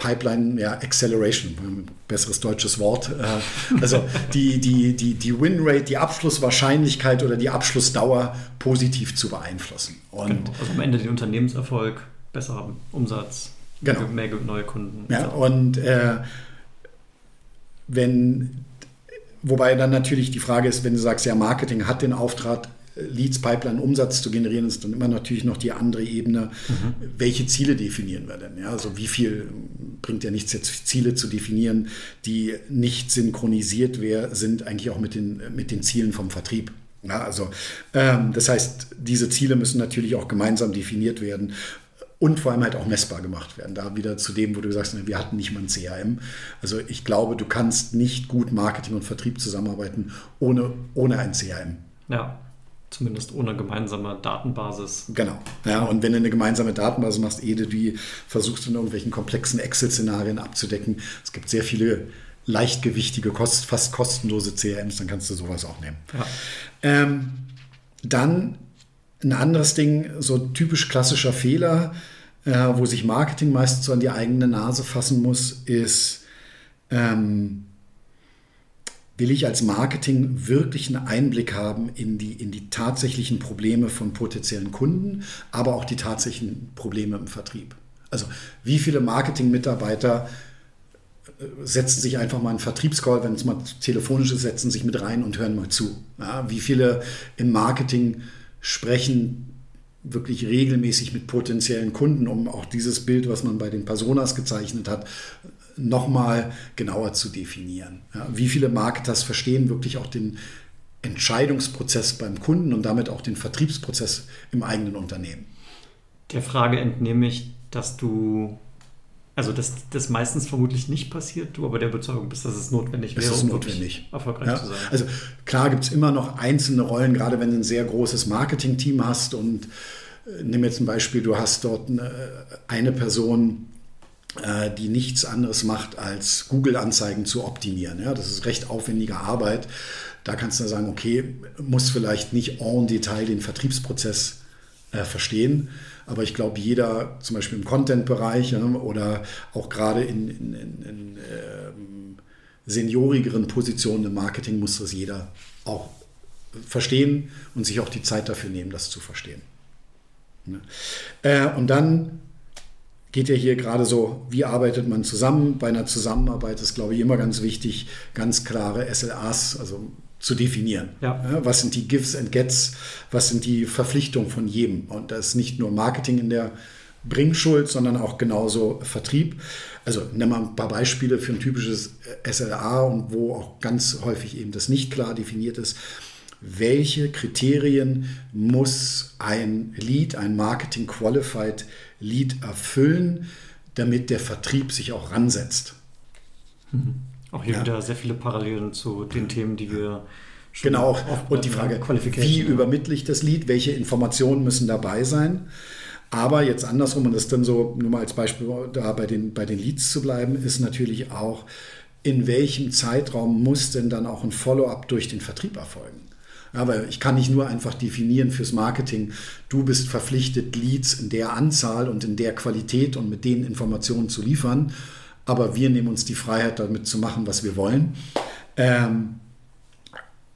Pipeline ja, Acceleration, besseres deutsches Wort. Äh, also die, die, die, die Winrate, die Abschlusswahrscheinlichkeit oder die Abschlussdauer positiv zu beeinflussen. Und genau. Also am Ende den Unternehmenserfolg, besserer Umsatz, genau. mehr neue Kunden. Ja, und äh, wenn, wobei dann natürlich die Frage ist, wenn du sagst, ja, Marketing hat den Auftrag, Leads, Pipeline, Umsatz zu generieren, ist dann immer natürlich noch die andere Ebene. Mhm. Welche Ziele definieren wir denn? Ja, also wie viel bringt ja nichts, jetzt Ziele zu definieren, die nicht synchronisiert sind, eigentlich auch mit den, mit den Zielen vom Vertrieb. Ja, also ähm, das heißt, diese Ziele müssen natürlich auch gemeinsam definiert werden und vor allem halt auch messbar gemacht werden. Da wieder zu dem, wo du sagst, wir hatten nicht mal ein CRM. Also ich glaube, du kannst nicht gut Marketing und Vertrieb zusammenarbeiten ohne, ohne ein CRM. Ja. Zumindest ohne gemeinsame Datenbasis. Genau. Ja, und wenn du eine gemeinsame Datenbasis machst, ehe du die versuchst in irgendwelchen komplexen Excel-Szenarien abzudecken, es gibt sehr viele leichtgewichtige, kost, fast kostenlose CRMs, dann kannst du sowas auch nehmen. Ja. Ähm, dann ein anderes Ding, so typisch klassischer Fehler, äh, wo sich Marketing meistens so an die eigene Nase fassen muss, ist, ähm, will ich als Marketing wirklich einen Einblick haben in die, in die tatsächlichen Probleme von potenziellen Kunden, aber auch die tatsächlichen Probleme im Vertrieb. Also wie viele Marketing-Mitarbeiter äh, setzen sich einfach mal einen Vertriebscall, wenn es mal telefonisch ist, setzen sich mit rein und hören mal zu. Ja, wie viele im Marketing sprechen wirklich regelmäßig mit potenziellen Kunden, um auch dieses Bild, was man bei den Personas gezeichnet hat, nochmal genauer zu definieren. Ja, wie viele Marketers verstehen wirklich auch den Entscheidungsprozess beim Kunden und damit auch den Vertriebsprozess im eigenen Unternehmen? Der Frage entnehme ich, dass du, also dass das meistens vermutlich nicht passiert, du aber der Überzeugung bist, dass es notwendig wäre, es ist um notwendig. erfolgreich ja? zu sein. Also klar gibt es immer noch einzelne Rollen, gerade wenn du ein sehr großes Marketing-Team hast und äh, nimm jetzt ein Beispiel, du hast dort eine, eine Person, äh, die nichts anderes macht, als Google-Anzeigen zu optimieren. Ja, das ist recht aufwendige Arbeit. Da kannst du sagen, okay, muss vielleicht nicht en Detail den Vertriebsprozess äh, verstehen, aber ich glaube, jeder, zum Beispiel im Content-Bereich ja, oder auch gerade in, in, in, in äh, seniorigeren Positionen im Marketing muss das jeder auch verstehen und sich auch die Zeit dafür nehmen, das zu verstehen. Ja. Äh, und dann geht ja hier gerade so, wie arbeitet man zusammen? Bei einer Zusammenarbeit ist, glaube ich, immer ganz wichtig, ganz klare SLAs, also zu definieren. Ja. Was sind die Gives and Gets? Was sind die Verpflichtungen von jedem? Und da ist nicht nur Marketing in der Bringschuld, sondern auch genauso Vertrieb. Also nehmen wir ein paar Beispiele für ein typisches SLA und wo auch ganz häufig eben das nicht klar definiert ist. Welche Kriterien muss ein Lead, ein Marketing Qualified Lead erfüllen, damit der Vertrieb sich auch ransetzt. Mhm. Auch hier ja. wieder sehr viele Parallelen zu den Themen, die wir Genau, und die Frage, wie übermittle ich das Lied, welche Informationen müssen dabei sein. Aber jetzt andersrum, und das dann so, nur mal als Beispiel da bei den, bei den Leads zu bleiben, ist natürlich auch, in welchem Zeitraum muss denn dann auch ein Follow-up durch den Vertrieb erfolgen? Weil ich kann nicht nur einfach definieren fürs Marketing, du bist verpflichtet, Leads in der Anzahl und in der Qualität und mit den Informationen zu liefern, aber wir nehmen uns die Freiheit, damit zu machen, was wir wollen. Ähm,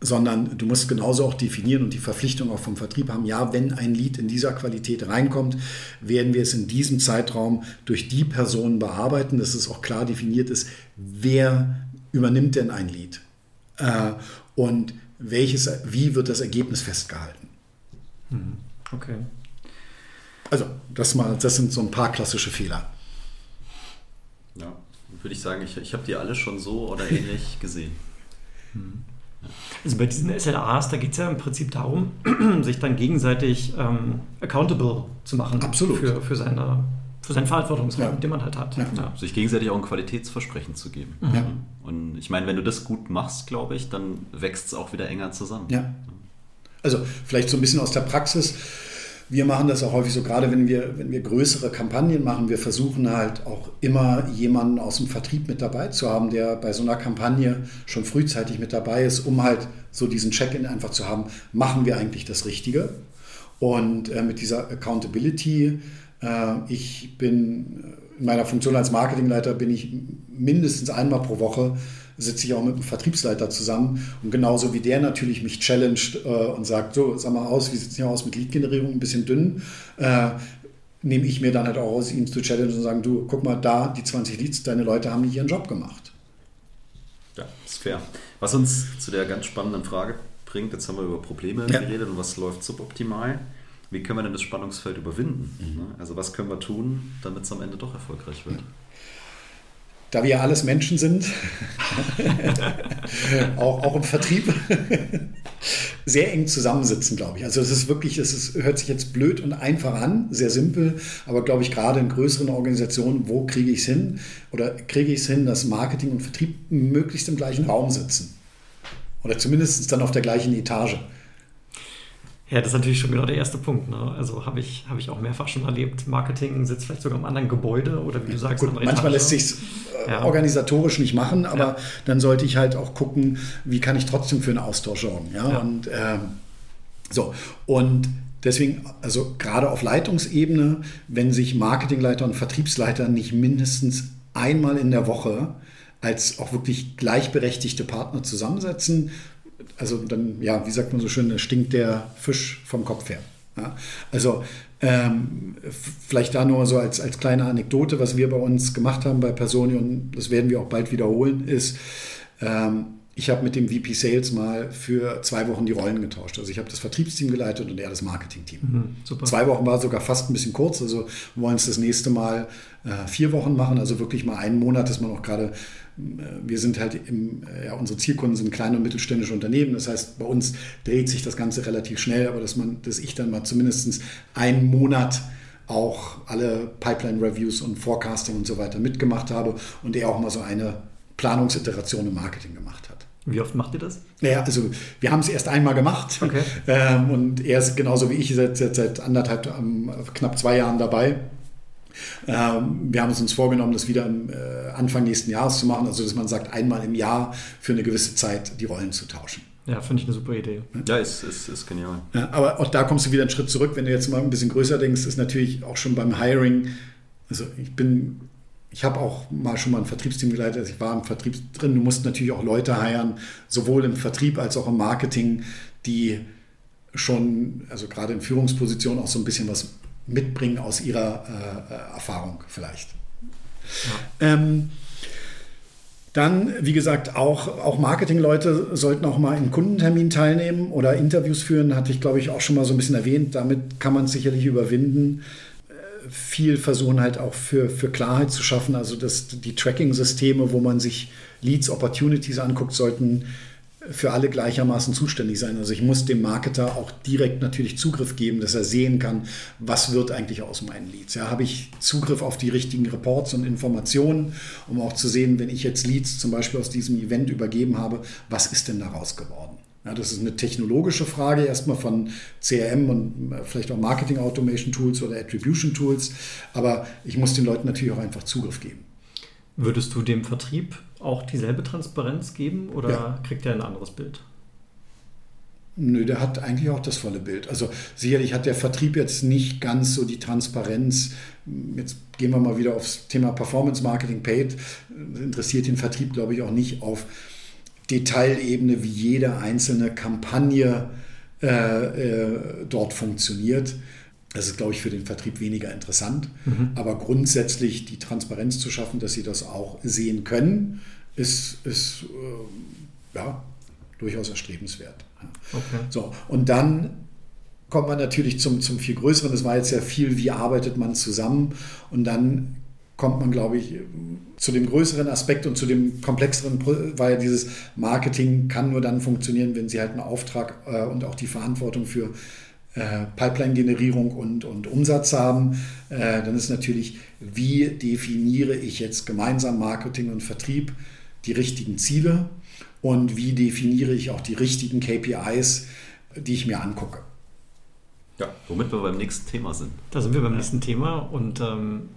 sondern du musst genauso auch definieren und die Verpflichtung auch vom Vertrieb haben, ja, wenn ein Lied in dieser Qualität reinkommt, werden wir es in diesem Zeitraum durch die Personen bearbeiten, dass es auch klar definiert ist, wer übernimmt denn ein Lied äh, und welches, wie wird das Ergebnis festgehalten. Mhm. Okay. Also, das, mal, das sind so ein paar klassische Fehler. Ja, würde ich sagen, ich, ich habe die alle schon so oder ähnlich gesehen. Mhm. Also bei diesen SLAs, da geht es ja im Prinzip darum, sich dann gegenseitig ähm, accountable zu machen Absolut. Für, für, seine, für seinen Verantwortungsraum, ja. den man halt hat. Ja. Ja. Sich gegenseitig auch ein Qualitätsversprechen zu geben. Mhm. Und ich meine, wenn du das gut machst, glaube ich, dann wächst es auch wieder enger zusammen. Ja. Also vielleicht so ein bisschen aus der Praxis wir machen das auch häufig so, gerade wenn wir, wenn wir größere Kampagnen machen, wir versuchen halt auch immer jemanden aus dem Vertrieb mit dabei zu haben, der bei so einer Kampagne schon frühzeitig mit dabei ist, um halt so diesen Check-in einfach zu haben, machen wir eigentlich das Richtige? Und äh, mit dieser Accountability, äh, ich bin in meiner Funktion als Marketingleiter bin ich mindestens einmal pro Woche sitze ich auch mit dem Vertriebsleiter zusammen und genauso wie der natürlich mich challenged äh, und sagt, so, sag mal aus, wie sieht es hier aus mit Lead-Generierung, ein bisschen dünn, äh, nehme ich mir dann halt auch aus, ihn zu challenge und sagen, du, guck mal da, die 20 Leads, deine Leute haben nicht ihren Job gemacht. Ja, ist fair. Was uns zu der ganz spannenden Frage bringt, jetzt haben wir über Probleme ja. geredet und was läuft suboptimal. Wie können wir denn das Spannungsfeld überwinden? Mhm. Also was können wir tun, damit es am Ende doch erfolgreich wird? da wir alles Menschen sind, auch, auch im Vertrieb, sehr eng zusammensitzen, glaube ich. Also es ist wirklich, es ist, hört sich jetzt blöd und einfach an, sehr simpel, aber glaube ich gerade in größeren Organisationen, wo kriege ich es hin? Oder kriege ich es hin, dass Marketing und Vertrieb möglichst im gleichen Raum sitzen? Oder zumindest dann auf der gleichen Etage. Ja, das ist natürlich schon genau der erste Punkt. Ne? Also habe ich, hab ich auch mehrfach schon erlebt. Marketing sitzt vielleicht sogar im anderen Gebäude oder wie du sagst. Gut, manchmal lässt sich äh, ja. organisatorisch nicht machen, aber ja. dann sollte ich halt auch gucken, wie kann ich trotzdem für einen Austausch sorgen. Ja? ja. Und ähm, so. Und deswegen, also gerade auf Leitungsebene, wenn sich Marketingleiter und Vertriebsleiter nicht mindestens einmal in der Woche als auch wirklich gleichberechtigte Partner zusammensetzen, also dann, ja, wie sagt man so schön, stinkt der Fisch vom Kopf her. Ja, also ähm, vielleicht da nur so als, als kleine Anekdote, was wir bei uns gemacht haben bei Personi und das werden wir auch bald wiederholen, ist, ähm, ich habe mit dem VP Sales mal für zwei Wochen die Rollen getauscht. Also ich habe das Vertriebsteam geleitet und er das Marketingteam. Mhm, zwei Wochen war sogar fast ein bisschen kurz. Also wir wollen es das nächste Mal äh, vier Wochen machen. Also wirklich mal einen Monat, dass man auch gerade wir sind halt im, äh, ja, unsere Zielkunden sind kleine und mittelständische Unternehmen. Das heißt, bei uns dreht sich das Ganze relativ schnell, aber dass man, dass ich dann mal zumindest einen Monat auch alle Pipeline-Reviews und Forecasting und so weiter mitgemacht habe und er auch mal so eine Planungsiteration im Marketing gemacht hat. Wie oft macht ihr das? Naja, also wir haben es erst einmal gemacht okay. ähm, und er ist genauso wie ich seit, seit, seit anderthalb, ähm, knapp zwei Jahren dabei. Ähm, wir haben es uns vorgenommen, das wieder am äh, Anfang nächsten Jahres zu machen, also dass man sagt, einmal im Jahr für eine gewisse Zeit die Rollen zu tauschen. Ja, finde ich eine super Idee. Ja, ist, ist, ist genial. Ja, aber auch da kommst du wieder einen Schritt zurück, wenn du jetzt mal ein bisschen größer denkst, ist natürlich auch schon beim Hiring, also ich bin, ich habe auch mal schon mal ein Vertriebsteam geleitet, also ich war im Vertrieb drin, du musst natürlich auch Leute heiren, sowohl im Vertrieb als auch im Marketing, die schon, also gerade in Führungspositionen auch so ein bisschen was mitbringen aus ihrer äh, äh, Erfahrung vielleicht. Ja. Ähm, dann, wie gesagt, auch, auch Marketingleute sollten auch mal in Kundentermin teilnehmen oder Interviews führen, hatte ich, glaube ich, auch schon mal so ein bisschen erwähnt. Damit kann man sicherlich überwinden. Äh, viel versuchen halt auch für, für Klarheit zu schaffen. Also dass die Tracking-Systeme, wo man sich Leads, Opportunities anguckt, sollten für alle gleichermaßen zuständig sein. Also ich muss dem Marketer auch direkt natürlich Zugriff geben, dass er sehen kann, was wird eigentlich aus meinen Leads. Ja, habe ich Zugriff auf die richtigen Reports und Informationen, um auch zu sehen, wenn ich jetzt Leads zum Beispiel aus diesem Event übergeben habe, was ist denn daraus geworden? Ja, das ist eine technologische Frage erstmal von CRM und äh, vielleicht auch Marketing Automation Tools oder Attribution Tools. Aber ich muss den Leuten natürlich auch einfach Zugriff geben. Würdest du dem Vertrieb auch dieselbe Transparenz geben oder ja. kriegt er ein anderes Bild? Nö, der hat eigentlich auch das volle Bild. Also sicherlich hat der Vertrieb jetzt nicht ganz so die Transparenz. Jetzt gehen wir mal wieder aufs Thema Performance Marketing Paid. Das interessiert den Vertrieb, glaube ich, auch nicht auf Detailebene, wie jede einzelne Kampagne äh, äh, dort funktioniert. Das ist, glaube ich, für den Vertrieb weniger interessant. Mhm. Aber grundsätzlich die Transparenz zu schaffen, dass sie das auch sehen können, ist, ist äh, ja, durchaus erstrebenswert. Okay. So, und dann kommt man natürlich zum, zum viel Größeren. Das war jetzt sehr viel, wie arbeitet man zusammen. Und dann kommt man, glaube ich, zu dem größeren Aspekt und zu dem komplexeren, weil dieses Marketing kann nur dann funktionieren, wenn sie halt einen Auftrag äh, und auch die Verantwortung für äh, Pipeline-Generierung und, und Umsatz haben. Äh, dann ist natürlich, wie definiere ich jetzt gemeinsam Marketing und Vertrieb die richtigen Ziele und wie definiere ich auch die richtigen KPIs, die ich mir angucke. Ja, womit wir beim nächsten Thema sind. Da sind wir beim nächsten Thema und ähm,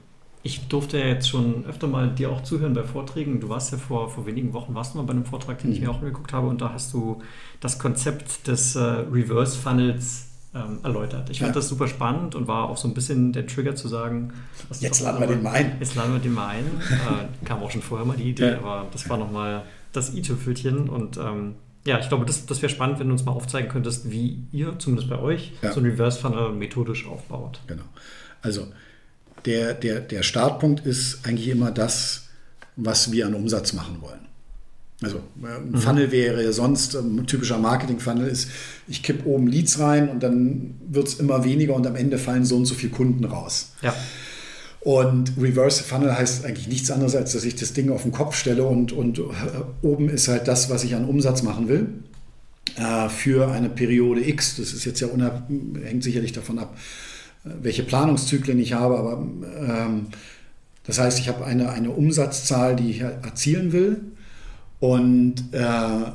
ich durfte ja jetzt schon öfter mal dir auch zuhören bei Vorträgen. Du warst ja vor, vor wenigen Wochen, warst du mal bei einem Vortrag, den mhm. ich mir auch angeguckt habe und da hast du das Konzept des äh, Reverse Funnels ähm, erläutert. Ich fand das super spannend und war auch so ein bisschen der Trigger zu sagen, jetzt laden wir den mal ein. Jetzt laden wir den mal ein. äh, kam auch schon vorher mal die Idee, ja. aber das war nochmal das i-Tüpfelchen und ähm, ja, ich glaube, das, das wäre spannend, wenn du uns mal aufzeigen könntest, wie ihr, zumindest bei euch, ja. so ein Reverse Funnel methodisch aufbaut. Genau. Also der, der, der Startpunkt ist eigentlich immer das, was wir an Umsatz machen wollen. Also ein mhm. Funnel wäre sonst, ein typischer Marketing-Funnel ist, ich kippe oben Leads rein und dann wird es immer weniger und am Ende fallen so und so viele Kunden raus. Ja. Und Reverse Funnel heißt eigentlich nichts anderes, als dass ich das Ding auf den Kopf stelle und, und äh, oben ist halt das, was ich an Umsatz machen will äh, für eine Periode X. Das ist jetzt ja hängt sicherlich davon ab, äh, welche Planungszyklen ich habe, aber ähm, das heißt, ich habe eine, eine Umsatzzahl, die ich erzielen will und äh,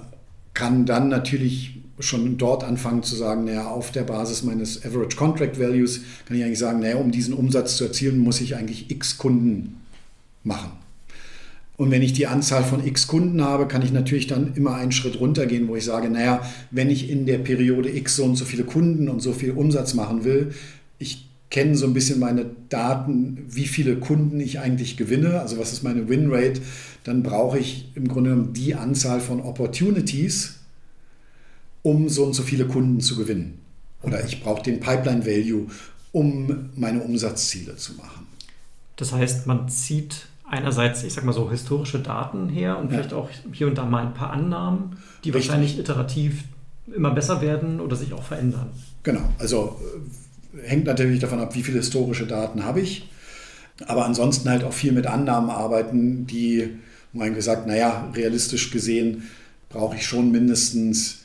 kann dann natürlich schon dort anfangen zu sagen, naja, auf der Basis meines Average Contract Values kann ich eigentlich sagen, naja, um diesen Umsatz zu erzielen, muss ich eigentlich x Kunden machen. Und wenn ich die Anzahl von x Kunden habe, kann ich natürlich dann immer einen Schritt runtergehen, wo ich sage, naja, wenn ich in der Periode x so und so viele Kunden und so viel Umsatz machen will, ich kenne so ein bisschen meine Daten, wie viele Kunden ich eigentlich gewinne, also was ist meine Winrate, dann brauche ich im Grunde genommen die Anzahl von Opportunities, um so und so viele Kunden zu gewinnen. Oder ich brauche den Pipeline Value, um meine Umsatzziele zu machen. Das heißt, man zieht einerseits, ich sag mal so, historische Daten her und ja. vielleicht auch hier und da mal ein paar Annahmen, die Richtig. wahrscheinlich iterativ immer besser werden oder sich auch verändern. Genau, also hängt natürlich davon ab, wie viele historische Daten habe ich. Aber ansonsten halt auch viel mit Annahmen arbeiten, die, man gesagt, naja, realistisch gesehen brauche ich schon mindestens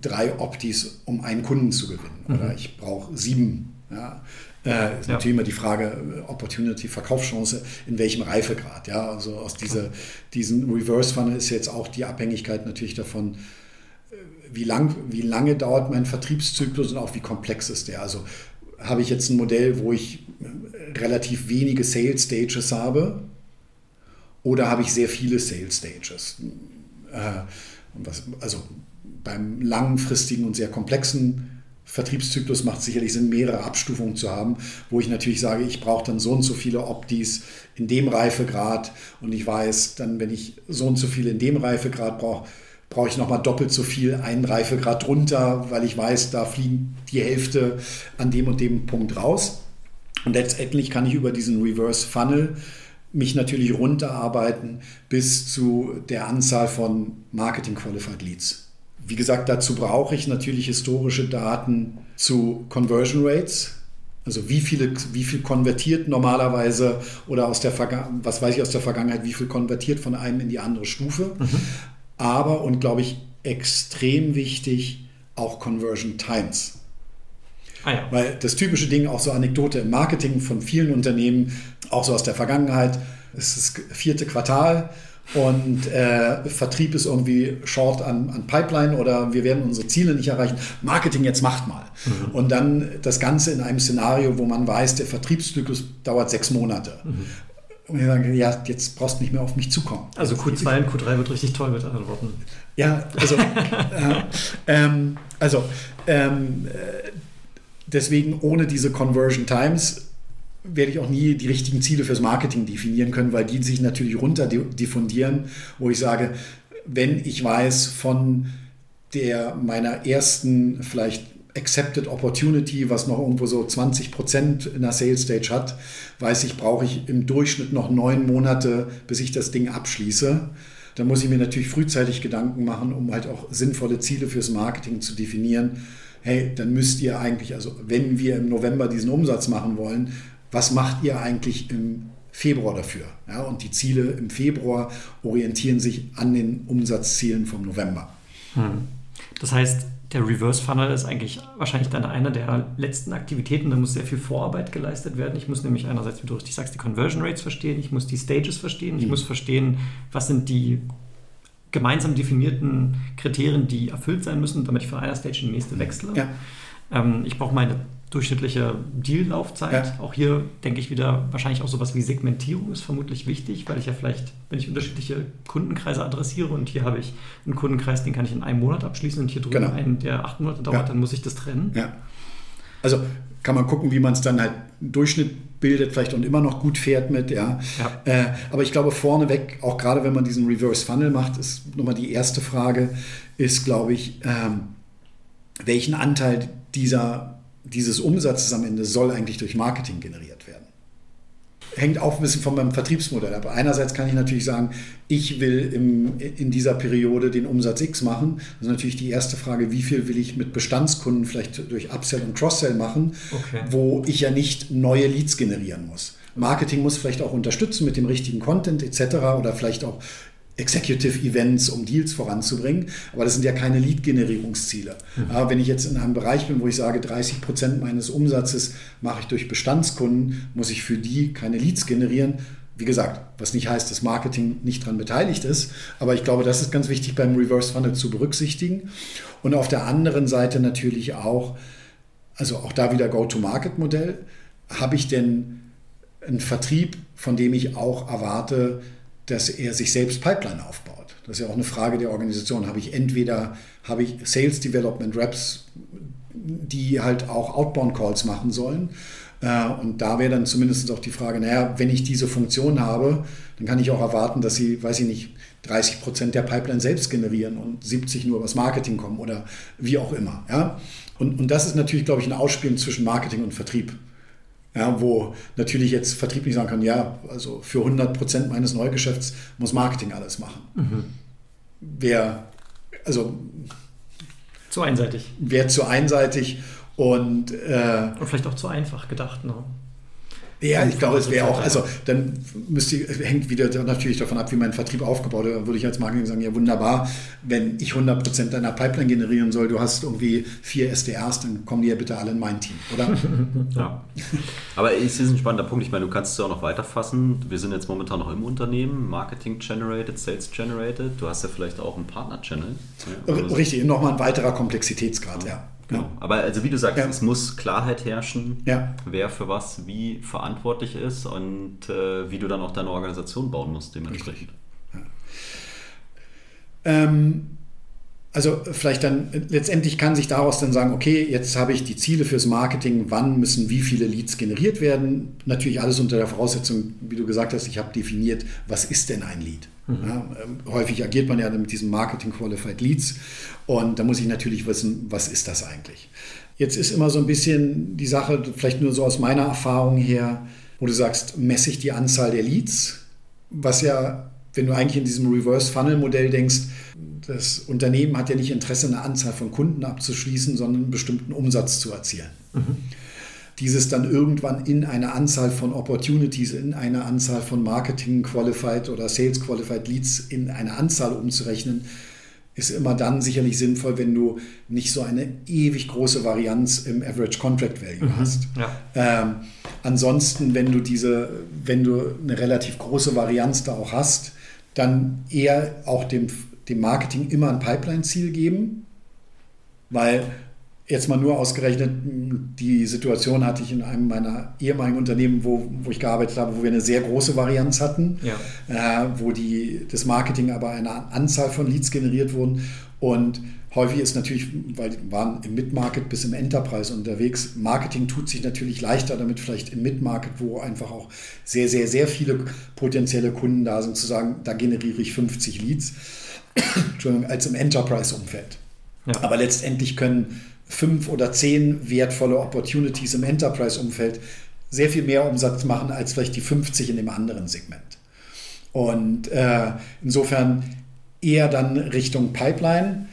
drei Optis, um einen Kunden zu gewinnen. Mhm. Oder ich brauche sieben. Ja. Äh, ist ja. natürlich immer die Frage, Opportunity, Verkaufschance, in welchem Reifegrad. Ja? Also aus dieser, diesen Reverse Funnel ist jetzt auch die Abhängigkeit natürlich davon, äh, wie, lang, wie lange dauert mein Vertriebszyklus und auch wie komplex ist der. Also habe ich jetzt ein Modell, wo ich äh, relativ wenige Sales Stages habe oder habe ich sehr viele Sales Stages? Äh, also beim langfristigen und sehr komplexen Vertriebszyklus macht es sicherlich Sinn, mehrere Abstufungen zu haben, wo ich natürlich sage, ich brauche dann so und so viele Optis in dem Reifegrad und ich weiß dann, wenn ich so und so viele in dem Reifegrad brauche, brauche ich nochmal doppelt so viel einen Reifegrad drunter, weil ich weiß, da fliegen die Hälfte an dem und dem Punkt raus. Und letztendlich kann ich über diesen Reverse Funnel mich natürlich runterarbeiten bis zu der Anzahl von Marketing Qualified Leads. Wie gesagt, dazu brauche ich natürlich historische Daten zu Conversion Rates. Also wie, viele, wie viel konvertiert normalerweise oder aus der was weiß ich aus der Vergangenheit, wie viel konvertiert von einem in die andere Stufe. Mhm. Aber, und glaube ich, extrem wichtig, auch Conversion Times. Ah ja. Weil das typische Ding, auch so Anekdote im Marketing von vielen Unternehmen, auch so aus der Vergangenheit, es ist das vierte Quartal und äh, Vertrieb ist irgendwie short an, an, Pipeline oder wir werden unsere Ziele nicht erreichen. Marketing jetzt macht mal. Mhm. Und dann das Ganze in einem Szenario, wo man weiß, der Vertriebszyklus dauert sechs Monate. Mhm. Und wir sagen, ja, jetzt brauchst du nicht mehr auf mich zukommen. Also Q2 und Q3 wird richtig toll mit anderen Worten. Ja, also, äh, ähm, also ähm, äh, deswegen ohne diese Conversion Times werde ich auch nie die richtigen Ziele fürs Marketing definieren können, weil die sich natürlich runter diffundieren, wo ich sage, wenn ich weiß von der meiner ersten vielleicht Accepted Opportunity, was noch irgendwo so 20 Prozent in der Sales Stage hat, weiß ich, brauche ich im Durchschnitt noch neun Monate, bis ich das Ding abschließe. Da muss ich mir natürlich frühzeitig Gedanken machen, um halt auch sinnvolle Ziele fürs Marketing zu definieren. Hey, dann müsst ihr eigentlich, also wenn wir im November diesen Umsatz machen wollen, was macht ihr eigentlich im Februar dafür? Ja, und die Ziele im Februar orientieren sich an den Umsatzzielen vom November. Hm. Das heißt, der Reverse Funnel ist eigentlich wahrscheinlich dann eine der letzten Aktivitäten. Da muss sehr viel Vorarbeit geleistet werden. Ich muss nämlich einerseits, wie du richtig sagst, die Conversion Rates verstehen, ich muss die Stages verstehen, ich mhm. muss verstehen, was sind die gemeinsam definierten Kriterien, die erfüllt sein müssen, damit ich von einer Stage in die nächste wechsle. Ja. Ähm, ich brauche meine durchschnittliche Deal-Laufzeit. Ja. Auch hier denke ich wieder, wahrscheinlich auch sowas wie Segmentierung ist vermutlich wichtig, weil ich ja vielleicht, wenn ich unterschiedliche Kundenkreise adressiere und hier habe ich einen Kundenkreis, den kann ich in einem Monat abschließen und hier drüben genau. einen, der acht Monate dauert, ja. dann muss ich das trennen. Ja. Also kann man gucken, wie man es dann halt Durchschnitt bildet, vielleicht und immer noch gut fährt mit, ja. ja. Äh, aber ich glaube, vorneweg, auch gerade wenn man diesen Reverse Funnel macht, ist nochmal die erste Frage, ist, glaube ich, ähm, welchen Anteil dieser dieses Umsatzes am Ende soll eigentlich durch Marketing generiert werden. Hängt auch ein bisschen von meinem Vertriebsmodell ab. Einerseits kann ich natürlich sagen, ich will im, in dieser Periode den Umsatz X machen. Das ist natürlich die erste Frage, wie viel will ich mit Bestandskunden vielleicht durch Upsell und Cross-Sell machen, okay. wo ich ja nicht neue Leads generieren muss. Marketing muss vielleicht auch unterstützen mit dem richtigen Content etc. oder vielleicht auch Executive Events, um Deals voranzubringen. Aber das sind ja keine Lead-Generierungsziele. Mhm. Wenn ich jetzt in einem Bereich bin, wo ich sage, 30 Prozent meines Umsatzes mache ich durch Bestandskunden, muss ich für die keine Leads generieren. Wie gesagt, was nicht heißt, dass Marketing nicht daran beteiligt ist. Aber ich glaube, das ist ganz wichtig beim Reverse Funnel zu berücksichtigen. Und auf der anderen Seite natürlich auch, also auch da wieder Go-to-Market-Modell. Habe ich denn einen Vertrieb, von dem ich auch erwarte, dass er sich selbst Pipeline aufbaut. Das ist ja auch eine Frage der Organisation. Habe ich entweder habe ich Sales Development Reps, die halt auch Outbound Calls machen sollen. Äh, und da wäre dann zumindest auch die Frage, naja, wenn ich diese Funktion habe, dann kann ich auch erwarten, dass sie, weiß ich nicht, 30 Prozent der Pipeline selbst generieren und 70 nur übers Marketing kommen oder wie auch immer. Ja? Und, und das ist natürlich, glaube ich, ein Ausspielen zwischen Marketing und Vertrieb. Ja, wo natürlich jetzt Vertrieb nicht sagen kann, ja, also für 100 Prozent meines Neugeschäfts muss Marketing alles machen. Mhm. Wäre, also. Zu einseitig. Wäre zu einseitig und. Äh, und vielleicht auch zu einfach gedacht, ne? Ja, ich glaube, es wäre auch, also dann müsste, hängt wieder natürlich davon ab, wie mein Vertrieb aufgebaut ist. Da würde ich als Marketing sagen, ja wunderbar, wenn ich 100% deiner Pipeline generieren soll, du hast irgendwie vier SDRs, dann kommen die ja bitte alle in mein Team, oder? ja. Aber es ist ein spannender Punkt. Ich meine, du kannst es ja auch noch weiterfassen. Wir sind jetzt momentan noch im Unternehmen, Marketing generated, Sales generated. Du hast ja vielleicht auch einen Partner-Channel. Ja, Richtig, nochmal ein weiterer Komplexitätsgrad, ja. ja. Genau. Aber also wie du sagst, ja. es muss Klarheit herrschen, ja. wer für was wie verantwortlich ist und äh, wie du dann auch deine Organisation bauen musst dementsprechend. Ähm, also vielleicht dann, letztendlich kann sich daraus dann sagen, okay, jetzt habe ich die Ziele fürs Marketing, wann müssen wie viele Leads generiert werden. Natürlich alles unter der Voraussetzung, wie du gesagt hast, ich habe definiert, was ist denn ein Lead. Mhm. Ja, ähm, häufig agiert man ja mit diesen Marketing Qualified Leads und da muss ich natürlich wissen, was ist das eigentlich. Jetzt ist immer so ein bisschen die Sache, vielleicht nur so aus meiner Erfahrung her, wo du sagst, messe ich die Anzahl der Leads, was ja, wenn du eigentlich in diesem Reverse Funnel Modell denkst, das Unternehmen hat ja nicht Interesse, eine Anzahl von Kunden abzuschließen, sondern einen bestimmten Umsatz zu erzielen. Mhm. Dieses dann irgendwann in eine Anzahl von Opportunities, in eine Anzahl von Marketing Qualified oder Sales Qualified Leads in eine Anzahl umzurechnen, ist immer dann sicherlich sinnvoll, wenn du nicht so eine ewig große Varianz im Average Contract Value mhm, hast. Ja. Ähm, ansonsten, wenn du diese, wenn du eine relativ große Varianz da auch hast, dann eher auch dem, dem Marketing immer ein Pipeline-Ziel geben, weil jetzt mal nur ausgerechnet, die Situation hatte ich in einem meiner ehemaligen Unternehmen, wo, wo ich gearbeitet habe, wo wir eine sehr große Varianz hatten, ja. äh, wo die, das Marketing aber eine Anzahl von Leads generiert wurden und Häufig ist natürlich, weil die waren im Mid-Market bis im Enterprise unterwegs. Marketing tut sich natürlich leichter damit, vielleicht im Mid-Market, wo einfach auch sehr, sehr, sehr viele potenzielle Kunden da sind, zu sagen, da generiere ich 50 Leads, Entschuldigung, als im Enterprise-Umfeld. Ja. Aber letztendlich können fünf oder zehn wertvolle Opportunities im Enterprise-Umfeld sehr viel mehr Umsatz machen als vielleicht die 50 in dem anderen Segment. Und äh, insofern eher dann Richtung Pipeline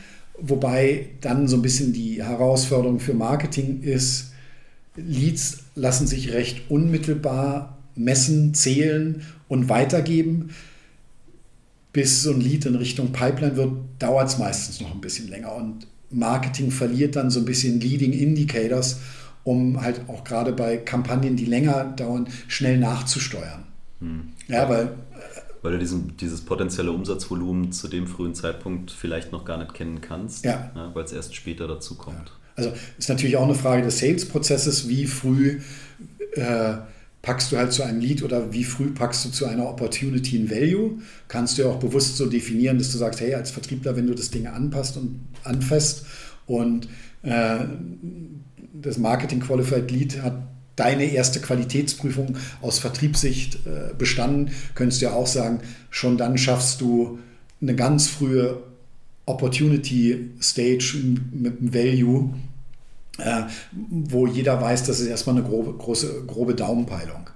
Wobei dann so ein bisschen die Herausforderung für Marketing ist, Leads lassen sich recht unmittelbar messen, zählen und weitergeben. Bis so ein Lead in Richtung Pipeline wird, dauert es meistens noch ein bisschen länger. Und Marketing verliert dann so ein bisschen Leading Indicators, um halt auch gerade bei Kampagnen, die länger dauern, schnell nachzusteuern. Hm. Ja, weil weil du diesen, dieses potenzielle Umsatzvolumen zu dem frühen Zeitpunkt vielleicht noch gar nicht kennen kannst, ja. Ja, weil es erst später dazu kommt. Ja. Also ist natürlich auch eine Frage des Sales-Prozesses, wie früh äh, packst du halt zu einem Lead oder wie früh packst du zu einer Opportunity in Value. Kannst du ja auch bewusst so definieren, dass du sagst, hey, als Vertriebler, wenn du das Ding anpasst und anfasst und äh, das Marketing Qualified Lead hat deine erste Qualitätsprüfung aus Vertriebssicht äh, bestanden, könntest du ja auch sagen, schon dann schaffst du eine ganz frühe Opportunity Stage mit einem Value, äh, wo jeder weiß, das ist erstmal eine grobe, große, grobe Daumenpeilung.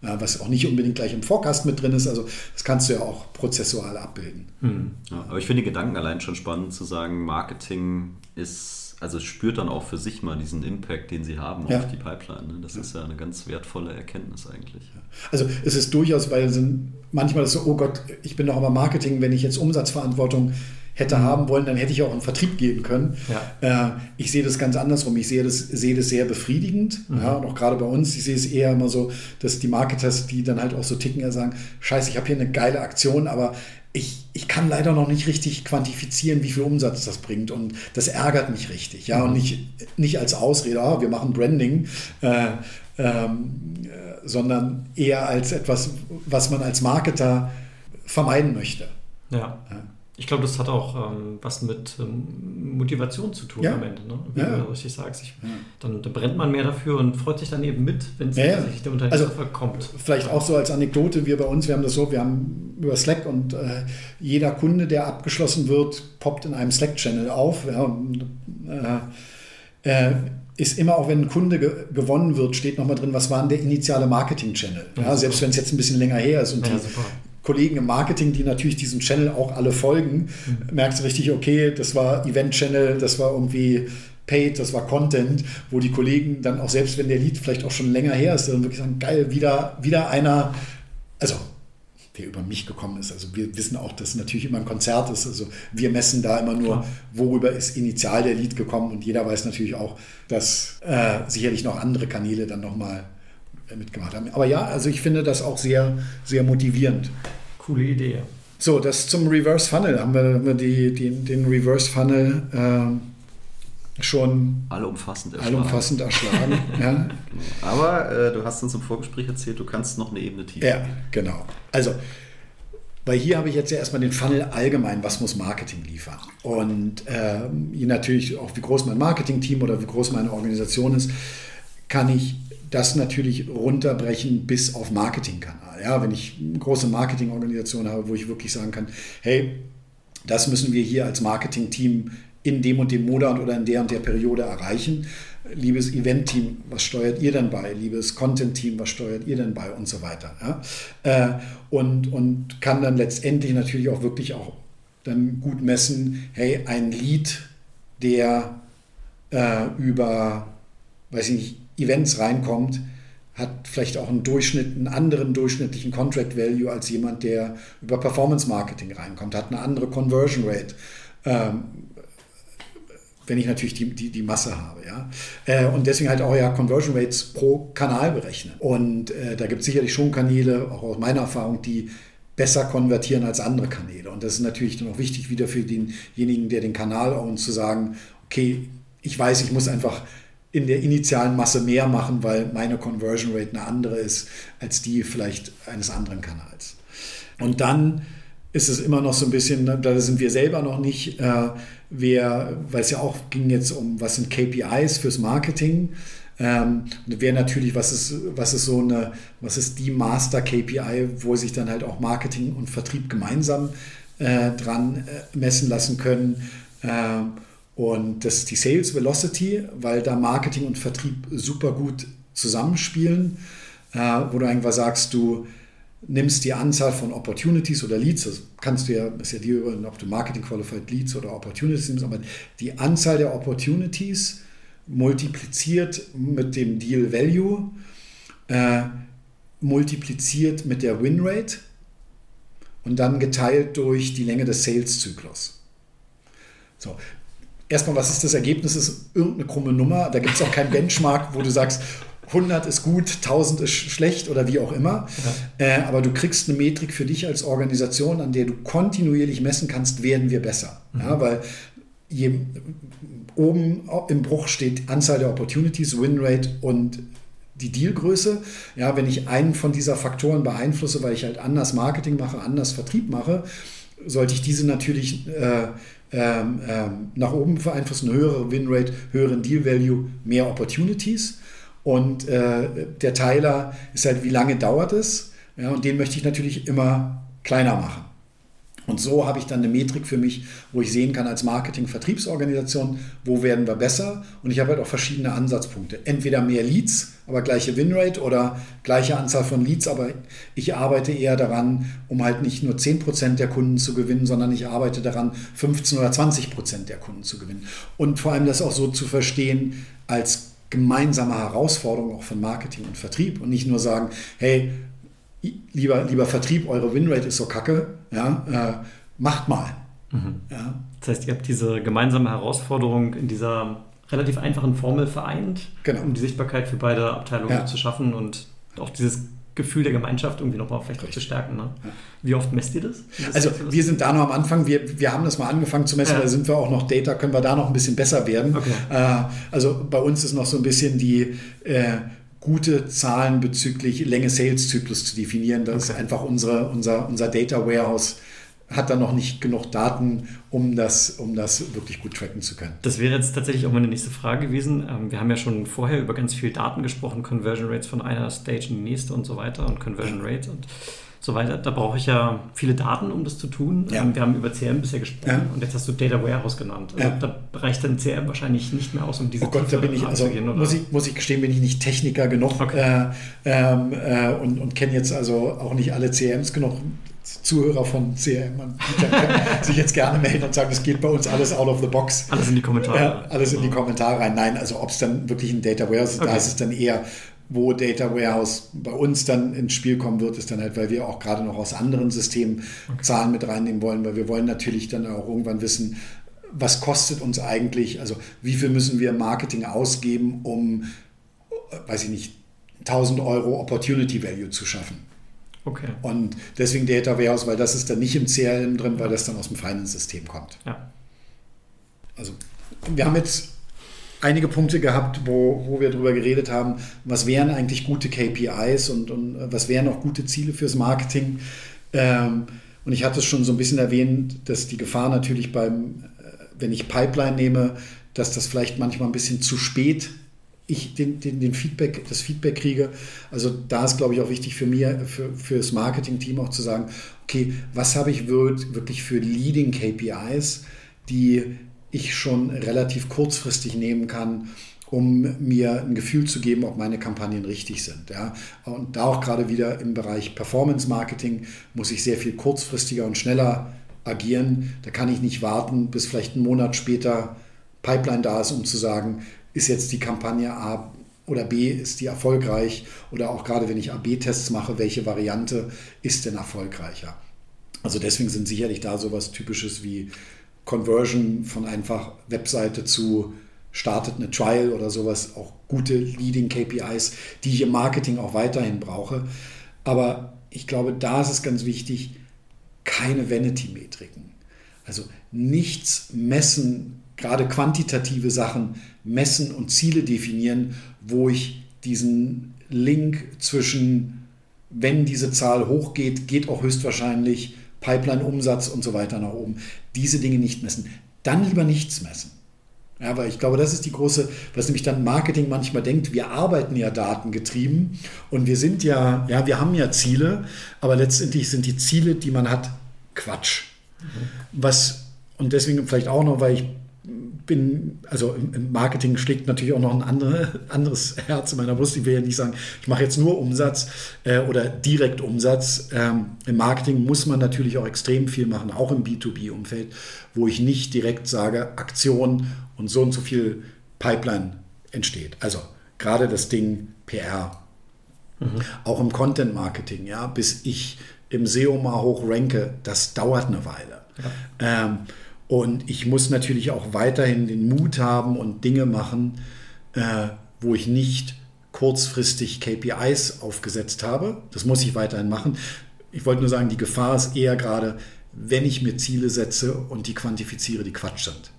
Ja, was auch nicht unbedingt gleich im Forecast mit drin ist, also das kannst du ja auch prozessual abbilden. Hm. Ja, aber ich finde den Gedanken allein schon spannend zu sagen, Marketing ist also spürt dann auch für sich mal diesen Impact, den sie haben ja. auf die Pipeline. Ne? Das ja. ist ja eine ganz wertvolle Erkenntnis eigentlich. Also es ist durchaus, weil sind manchmal ist so, oh Gott, ich bin doch aber Marketing, wenn ich jetzt Umsatzverantwortung hätte mhm. haben wollen, dann hätte ich auch in Vertrieb gehen können. Ja. Äh, ich sehe das ganz andersrum. Ich sehe das, sehe das sehr befriedigend. Mhm. Ja, und auch gerade bei uns, ich sehe es eher immer so, dass die Marketers, die dann halt auch so ticken, sagen, scheiße, ich habe hier eine geile Aktion, aber ich, ich kann leider noch nicht richtig quantifizieren, wie viel Umsatz das bringt. Und das ärgert mich richtig. Ja, und mhm. nicht, nicht als Ausrede, oh, wir machen Branding, äh, ähm, äh, sondern eher als etwas, was man als Marketer vermeiden möchte. Ja. ja. Ich glaube, das hat auch ähm, was mit ähm, Motivation zu tun ja. am Ende. Ne? Wie ja. du richtig sagst. Ich, ja. dann, dann, brennt man mehr dafür und freut sich dann eben mit, wenn es ja, tatsächlich der Unternehmer also, kommt. Vielleicht auch so als Anekdote, wir bei uns, wir haben das so, wir haben über Slack und äh, jeder Kunde, der abgeschlossen wird, poppt in einem Slack-Channel auf. Äh, äh, ist immer, auch wenn ein Kunde ge gewonnen wird, steht nochmal drin, was war denn der initiale Marketing-Channel. Ja, selbst wenn es jetzt ein bisschen länger her ist. Und die, Kollegen im Marketing, die natürlich diesem Channel auch alle folgen, mhm. merkst du richtig, okay, das war Event-Channel, das war irgendwie Paid, das war Content, wo die Kollegen dann auch selbst, wenn der Lied vielleicht auch schon länger her ist, dann wirklich sagen, geil, wieder, wieder einer, also der über mich gekommen ist. Also wir wissen auch, dass natürlich immer ein Konzert ist. Also wir messen da immer nur, worüber ist initial der Lied gekommen und jeder weiß natürlich auch, dass äh, sicherlich noch andere Kanäle dann nochmal äh, mitgemacht haben. Aber ja, also ich finde das auch sehr, sehr motivierend. Coole Idee. So, das zum Reverse Funnel. Haben wir, die, die, den Reverse Funnel äh, schon allumfassend erschlagen. Allumfassend erschlagen ja. Aber äh, du hast uns im Vorgespräch erzählt, du kannst noch eine Ebene tiefer. Ja, genau. Also, weil hier habe ich jetzt ja erstmal den Funnel allgemein, was muss Marketing liefern. Und äh, je natürlich auch, wie groß mein Marketing-Team oder wie groß meine Organisation ist, kann ich das natürlich runterbrechen bis auf Marketingkanal. Ja, wenn ich eine große Marketingorganisation habe, wo ich wirklich sagen kann, hey, das müssen wir hier als Marketingteam in dem und dem Monat oder in der und der Periode erreichen. Liebes Event-Team, was steuert ihr denn bei? Liebes Content-Team, was steuert ihr denn bei? Und so weiter. Ja? Äh, und, und kann dann letztendlich natürlich auch wirklich auch dann gut messen, hey, ein Lead, der äh, über, weiß ich nicht, Events reinkommt, hat vielleicht auch einen Durchschnitt, einen anderen durchschnittlichen Contract Value als jemand, der über Performance Marketing reinkommt, hat eine andere Conversion Rate. Ähm, wenn ich natürlich die, die, die Masse habe. Ja? Äh, und deswegen halt auch ja Conversion Rates pro Kanal berechnen. Und äh, da gibt es sicherlich schon Kanäle, auch aus meiner Erfahrung, die besser konvertieren als andere Kanäle. Und das ist natürlich dann auch wichtig wieder für denjenigen, der den Kanal ownt, zu sagen, okay, ich weiß, ich muss einfach in der initialen Masse mehr machen, weil meine Conversion Rate eine andere ist als die vielleicht eines anderen Kanals. Und dann ist es immer noch so ein bisschen, da sind wir selber noch nicht, äh, wer, weil es ja auch ging jetzt um, was sind KPIs fürs Marketing. Ähm, wäre natürlich, was ist, was ist so eine, was ist die Master KPI, wo sich dann halt auch Marketing und Vertrieb gemeinsam äh, dran äh, messen lassen können. Ähm, und das ist die Sales Velocity, weil da Marketing und Vertrieb super gut zusammenspielen, äh, wo du einfach sagst, du nimmst die Anzahl von Opportunities oder Leads, das kannst du ja, ist ja dir, ob du Marketing Qualified Leads oder Opportunities nimmst, aber die Anzahl der Opportunities multipliziert mit dem Deal Value, äh, multipliziert mit der Win Rate und dann geteilt durch die Länge des Sales-Zyklus. So, erstmal, was ist das Ergebnis? Das ist irgendeine krumme Nummer. Da gibt es auch keinen Benchmark, wo du sagst, 100 ist gut, 1000 ist schlecht oder wie auch immer. Ja. Äh, aber du kriegst eine Metrik für dich als Organisation, an der du kontinuierlich messen kannst, werden wir besser. Mhm. Ja, weil je, oben im Bruch steht Anzahl der Opportunities, Winrate und die Dealgröße. Ja, wenn ich einen von dieser Faktoren beeinflusse, weil ich halt anders Marketing mache, anders Vertrieb mache, sollte ich diese natürlich äh, ähm, ähm, nach oben beeinflussen, höhere Winrate, höheren Deal Value, mehr Opportunities. Und äh, der Teiler ist halt, wie lange dauert es? Ja, und den möchte ich natürlich immer kleiner machen. Und so habe ich dann eine Metrik für mich, wo ich sehen kann als Marketing-Vertriebsorganisation, wo werden wir besser. Und ich habe halt auch verschiedene Ansatzpunkte. Entweder mehr Leads, aber gleiche Winrate oder gleiche Anzahl von Leads, aber ich arbeite eher daran, um halt nicht nur 10% der Kunden zu gewinnen, sondern ich arbeite daran, 15 oder 20% der Kunden zu gewinnen. Und vor allem das auch so zu verstehen als gemeinsame Herausforderung auch von Marketing und Vertrieb und nicht nur sagen, hey, lieber, lieber Vertrieb, eure Winrate ist so kacke, ja, äh, macht mal. Mhm. Ja. Das heißt, ihr habt diese gemeinsame Herausforderung in dieser relativ einfachen Formel vereint, genau. um die Sichtbarkeit für beide Abteilungen ja. zu schaffen und auch dieses Gefühl der Gemeinschaft irgendwie nochmal vielleicht auch zu stärken. Ne? Ja. Wie oft messt ihr das? das also wir sind da noch am Anfang, wir, wir haben das mal angefangen zu messen, ja. da sind wir auch noch Data, können wir da noch ein bisschen besser werden. Okay. Äh, also bei uns ist noch so ein bisschen die äh, gute Zahlen bezüglich Länge Sales-Zyklus zu definieren. Das okay. ist einfach unsere, unser, unser Data Warehouse hat da noch nicht genug Daten, um das, um das wirklich gut tracken zu können. Das wäre jetzt tatsächlich auch meine nächste Frage gewesen. Ähm, wir haben ja schon vorher über ganz viel Daten gesprochen, Conversion Rates von einer Stage in die nächste und so weiter und Conversion Rates und so weiter. Da brauche ich ja viele Daten, um das zu tun. Ja. Ähm, wir haben über CRM bisher gesprochen ja. und jetzt hast du Data Warehouse genannt. Also ja. Da reicht dann CRM wahrscheinlich nicht mehr aus, um diese Oh Gott, da bin ich, also muss ich, muss ich gestehen, bin ich nicht Techniker genug okay. äh, ähm, äh, und, und kenne jetzt also auch nicht alle CRMs genug. Zuhörer von CRM sich jetzt gerne melden und sagen, das geht bei uns alles out of the box. Alles in die Kommentare. Ja, alles in die Kommentare rein. Nein, also ob es dann wirklich ein Data Warehouse ist, okay. da ist es dann eher, wo Data Warehouse bei uns dann ins Spiel kommen wird, ist dann halt, weil wir auch gerade noch aus anderen Systemen okay. Zahlen mit reinnehmen wollen, weil wir wollen natürlich dann auch irgendwann wissen, was kostet uns eigentlich, also wie viel müssen wir Marketing ausgeben, um, weiß ich nicht, 1000 Euro Opportunity Value zu schaffen. Okay. Und deswegen Data Warehouse, weil das ist dann nicht im CRM drin, weil das dann aus dem Finance-System kommt. Ja. Also wir haben jetzt einige Punkte gehabt, wo, wo wir darüber geredet haben, was wären eigentlich gute KPIs und, und was wären auch gute Ziele fürs Marketing. Ähm, und ich hatte es schon so ein bisschen erwähnt, dass die Gefahr natürlich beim, äh, wenn ich Pipeline nehme, dass das vielleicht manchmal ein bisschen zu spät ich den, den, den, Feedback, das Feedback kriege. Also da ist, glaube ich, auch wichtig für mir, für, für das Marketing-Team auch zu sagen, okay, was habe ich wirklich für Leading KPIs, die ich schon relativ kurzfristig nehmen kann, um mir ein Gefühl zu geben, ob meine Kampagnen richtig sind. Ja. Und da auch gerade wieder im Bereich Performance Marketing muss ich sehr viel kurzfristiger und schneller agieren. Da kann ich nicht warten, bis vielleicht einen Monat später Pipeline da ist, um zu sagen, ist jetzt die Kampagne A oder B, ist die erfolgreich? Oder auch gerade wenn ich AB-Tests mache, welche Variante ist denn erfolgreicher? Also deswegen sind sicherlich da sowas Typisches wie Conversion von einfach Webseite zu startet eine Trial oder sowas, auch gute Leading KPIs, die ich im Marketing auch weiterhin brauche. Aber ich glaube, da ist es ganz wichtig, keine Vanity-Metriken. Also nichts messen, gerade quantitative Sachen messen und Ziele definieren, wo ich diesen Link zwischen, wenn diese Zahl hochgeht, geht auch höchstwahrscheinlich Pipeline-Umsatz und so weiter nach oben. Diese Dinge nicht messen. Dann lieber nichts messen. Ja, aber ich glaube, das ist die große, was nämlich dann Marketing manchmal denkt, wir arbeiten ja datengetrieben und wir sind ja, ja, wir haben ja Ziele, aber letztendlich sind die Ziele, die man hat, Quatsch. Mhm. Was, und deswegen vielleicht auch noch, weil ich bin, also im Marketing schlägt natürlich auch noch ein andere, anderes Herz in meiner Brust. Ich will ja nicht sagen, ich mache jetzt nur Umsatz äh, oder direkt Umsatz. Ähm, Im Marketing muss man natürlich auch extrem viel machen, auch im B2B-Umfeld, wo ich nicht direkt sage, Aktion und so und so viel Pipeline entsteht. Also gerade das Ding PR. Mhm. Auch im Content Marketing, ja, bis ich im SEO mal hoch ranke, das dauert eine Weile. Ja. Ähm, und ich muss natürlich auch weiterhin den Mut haben und Dinge machen, äh, wo ich nicht kurzfristig KPIs aufgesetzt habe. Das muss ich weiterhin machen. Ich wollte nur sagen, die Gefahr ist eher gerade, wenn ich mir Ziele setze und die quantifiziere, die Quatsch sind.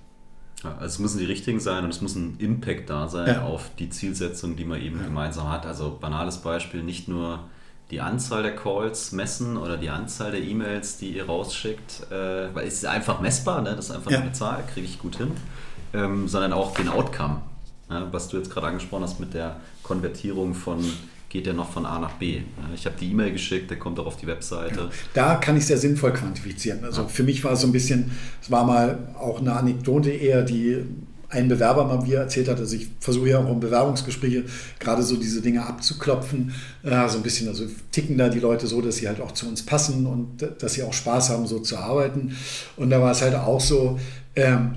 Ja, also es müssen die richtigen sein und es muss ein Impact da sein ja. auf die Zielsetzung, die man eben ja. gemeinsam hat. Also banales Beispiel, nicht nur die Anzahl der Calls messen oder die Anzahl der E-Mails, die ihr rausschickt, äh, weil es ist einfach messbar, ne? das ist einfach eine Zahl, kriege ich gut hin, ähm, sondern auch den Outcome, ne? was du jetzt gerade angesprochen hast mit der Konvertierung von geht der noch von A nach B. Ich habe die E-Mail geschickt, der kommt auch auf die Webseite. Ja, da kann ich sehr sinnvoll quantifizieren. Also ja. für mich war es so ein bisschen, es war mal auch eine Anekdote eher, die ein Bewerber mal mir erzählt hat, also ich versuche ja auch in Bewerbungsgespräche gerade so diese Dinge abzuklopfen, äh, so ein bisschen, also ticken da die Leute so, dass sie halt auch zu uns passen und dass sie auch Spaß haben, so zu arbeiten. Und da war es halt auch so, ähm,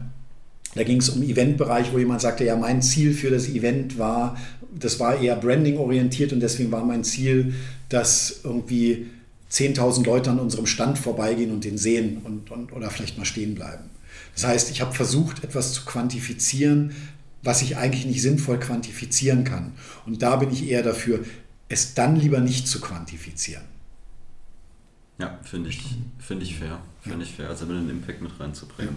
da ging es um Eventbereich, wo jemand sagte, ja, mein Ziel für das Event war, das war eher Branding orientiert und deswegen war mein Ziel, dass irgendwie 10.000 Leute an unserem Stand vorbeigehen und den sehen und, und, oder vielleicht mal stehen bleiben. Das heißt, ich habe versucht, etwas zu quantifizieren, was ich eigentlich nicht sinnvoll quantifizieren kann. Und da bin ich eher dafür, es dann lieber nicht zu quantifizieren. Ja, finde ich, find ich fair. Finde ja. ich fair, also einen Impact mit reinzubringen.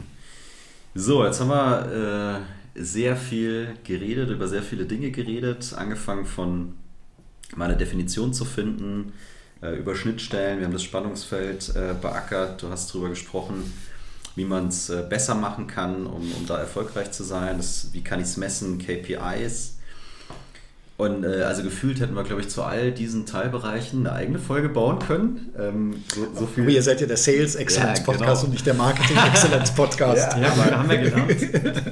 Ja. So, jetzt haben wir äh, sehr viel geredet, über sehr viele Dinge geredet, angefangen von meine Definition zu finden, äh, über Schnittstellen, wir haben das Spannungsfeld äh, beackert, du hast darüber gesprochen, wie man es äh, besser machen kann, um, um da erfolgreich zu sein, das, wie kann ich es messen, KPIs, und äh, also gefühlt hätten wir, glaube ich, zu all diesen Teilbereichen eine eigene Folge bauen können. Ähm, so, so viel. Aber ihr seid ja der Sales Excellence ja, Podcast genau. und nicht der Marketing Excellence Podcast. ja, ja, haben wir gedacht.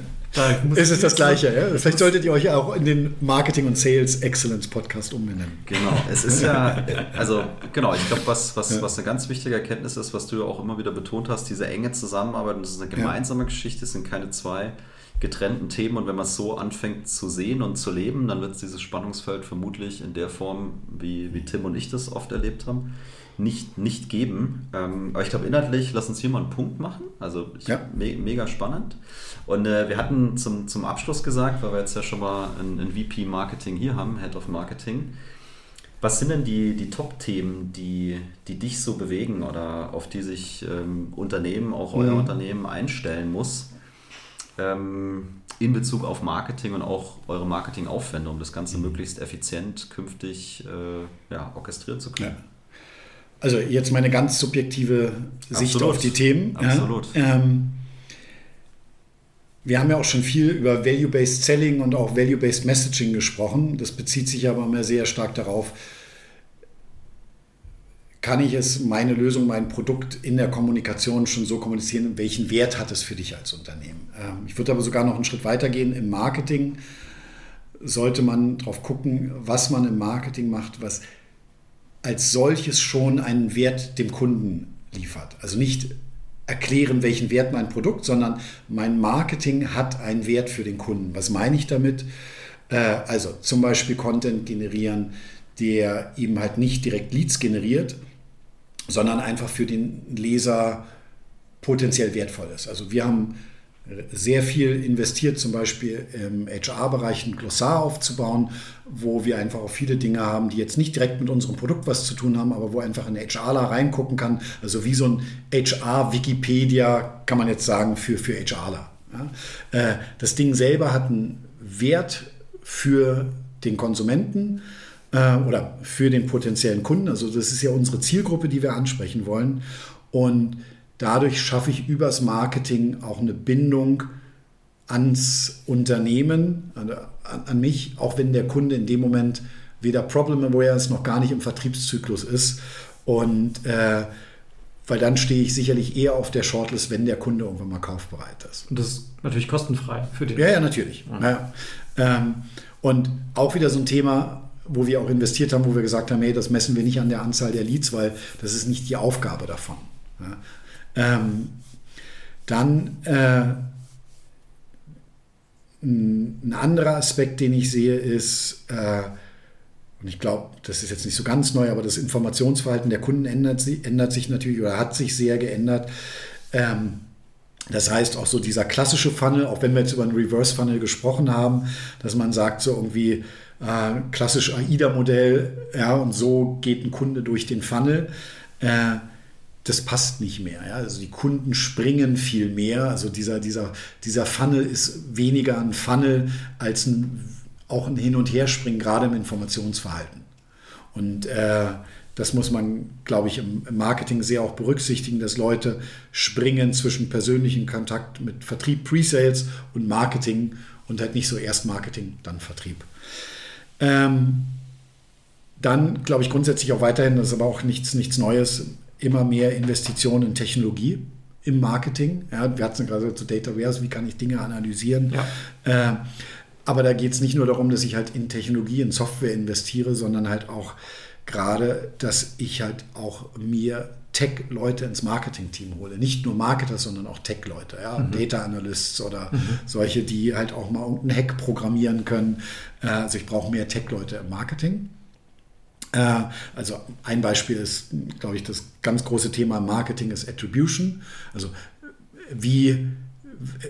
ist es das Gleiche, ja? Vielleicht solltet ihr euch auch in den Marketing und Sales Excellence Podcast umbenennen. Genau, es ist ja, also genau, ich glaube, was, was, ja. was eine ganz wichtige Erkenntnis ist, was du ja auch immer wieder betont hast, diese enge Zusammenarbeit, das ist eine gemeinsame Geschichte, es sind keine zwei getrennten Themen und wenn man es so anfängt zu sehen und zu leben, dann wird es dieses Spannungsfeld vermutlich in der Form, wie, wie Tim und ich das oft erlebt haben, nicht, nicht geben. Ähm, aber ich glaube, inhaltlich, lass uns hier mal einen Punkt machen. Also ich, ja. me mega spannend. Und äh, wir hatten zum, zum Abschluss gesagt, weil wir jetzt ja schon mal einen, einen VP Marketing hier haben, Head of Marketing. Was sind denn die, die Top-Themen, die, die dich so bewegen oder auf die sich ähm, Unternehmen, auch euer mhm. Unternehmen einstellen muss? ähm, in Bezug auf Marketing und auch eure Marketingaufwände, um das Ganze mhm. möglichst effizient künftig äh, ja, orchestrieren zu können. Ja. Also jetzt meine ganz subjektive Sicht Absolut. auf die Themen. Absolut. Ja, ähm, wir haben ja auch schon viel über Value-Based Selling und auch Value-Based Messaging gesprochen. Das bezieht sich aber mehr sehr stark darauf, kann ich es, meine Lösung, mein Produkt in der Kommunikation schon so kommunizieren, welchen Wert hat es für dich als Unternehmen. Ähm, ich würde aber sogar noch einen Schritt weiter gehen. Im Marketing sollte man darauf gucken, was man im Marketing macht, was als solches schon einen Wert dem Kunden liefert. Also nicht erklären, welchen Wert mein Produkt, sondern mein Marketing hat einen Wert für den Kunden. Was meine ich damit? Äh, also zum Beispiel Content generieren, der eben halt nicht direkt Leads generiert, sondern einfach für den Leser potenziell wertvoll ist. Also wir haben sehr viel investiert, zum Beispiel im HR-Bereich ein Glossar aufzubauen, wo wir einfach auch viele Dinge haben, die jetzt nicht direkt mit unserem Produkt was zu tun haben, aber wo einfach ein HRler reingucken kann. Also wie so ein HR-Wikipedia, kann man jetzt sagen, für, für HRler. Ja? Äh, das Ding selber hat einen Wert für den Konsumenten äh, oder für den potenziellen Kunden. Also das ist ja unsere Zielgruppe, die wir ansprechen wollen. Und dadurch schaffe ich übers Marketing auch eine Bindung ans Unternehmen, an, an, mich, auch wenn der Kunde in dem Moment weder Problem Aware ist, noch gar nicht im Vertriebszyklus ist. Und äh, weil dann stehe ich sicherlich eher auf der Shortlist, wenn der Kunde irgendwann mal kaufbereit ist. Und das ist natürlich kostenfrei für den. Ja, ja, natürlich. Ja. Ja. Ähm, und auch wieder so ein Thema, wo wir auch investiert haben, wo wir gesagt haben, hey, das messen wir nicht an der Anzahl der Leads, weil das ist nicht die Aufgabe davon. Ja. Ähm, dann äh, ein anderer Aspekt, den ich sehe, ist, äh, und ich glaube, das ist jetzt nicht so ganz neu, aber das Informationsverhalten der Kunden ändert, ändert sich natürlich oder hat sich sehr geändert. Ähm, das heißt auch so dieser klassische Funnel, auch wenn wir jetzt über einen Reverse Funnel gesprochen haben, dass man sagt so irgendwie äh, klassisch AIDA-Modell, ja, und so geht ein Kunde durch den Funnel. Äh, das passt nicht mehr. Ja? Also die Kunden springen viel mehr. Also dieser, dieser, dieser Funnel ist weniger ein Funnel als ein, auch ein Hin- und Herspringen, gerade im Informationsverhalten. Und äh, das muss man, glaube ich, im Marketing sehr auch berücksichtigen, dass Leute springen zwischen persönlichem Kontakt mit Vertrieb, Pre-Sales und Marketing und halt nicht so erst Marketing, dann Vertrieb. Ähm, dann glaube ich grundsätzlich auch weiterhin, das ist aber auch nichts, nichts Neues, immer mehr Investitionen in Technologie im Marketing. Ja, wir hatten es gerade zu Data Warehouse, wie kann ich Dinge analysieren. Ja. Äh, aber da geht es nicht nur darum, dass ich halt in Technologie, in Software investiere, sondern halt auch gerade, dass ich halt auch mir Tech-Leute ins Marketing-Team hole. Nicht nur Marketer, sondern auch Tech-Leute, ja? Mhm. Data Analysts oder mhm. solche, die halt auch mal irgendeinen Hack programmieren können. Äh, also ich brauche mehr Tech-Leute im Marketing. Äh, also ein Beispiel ist, glaube ich, das ganz große Thema Marketing ist Attribution. Also wie,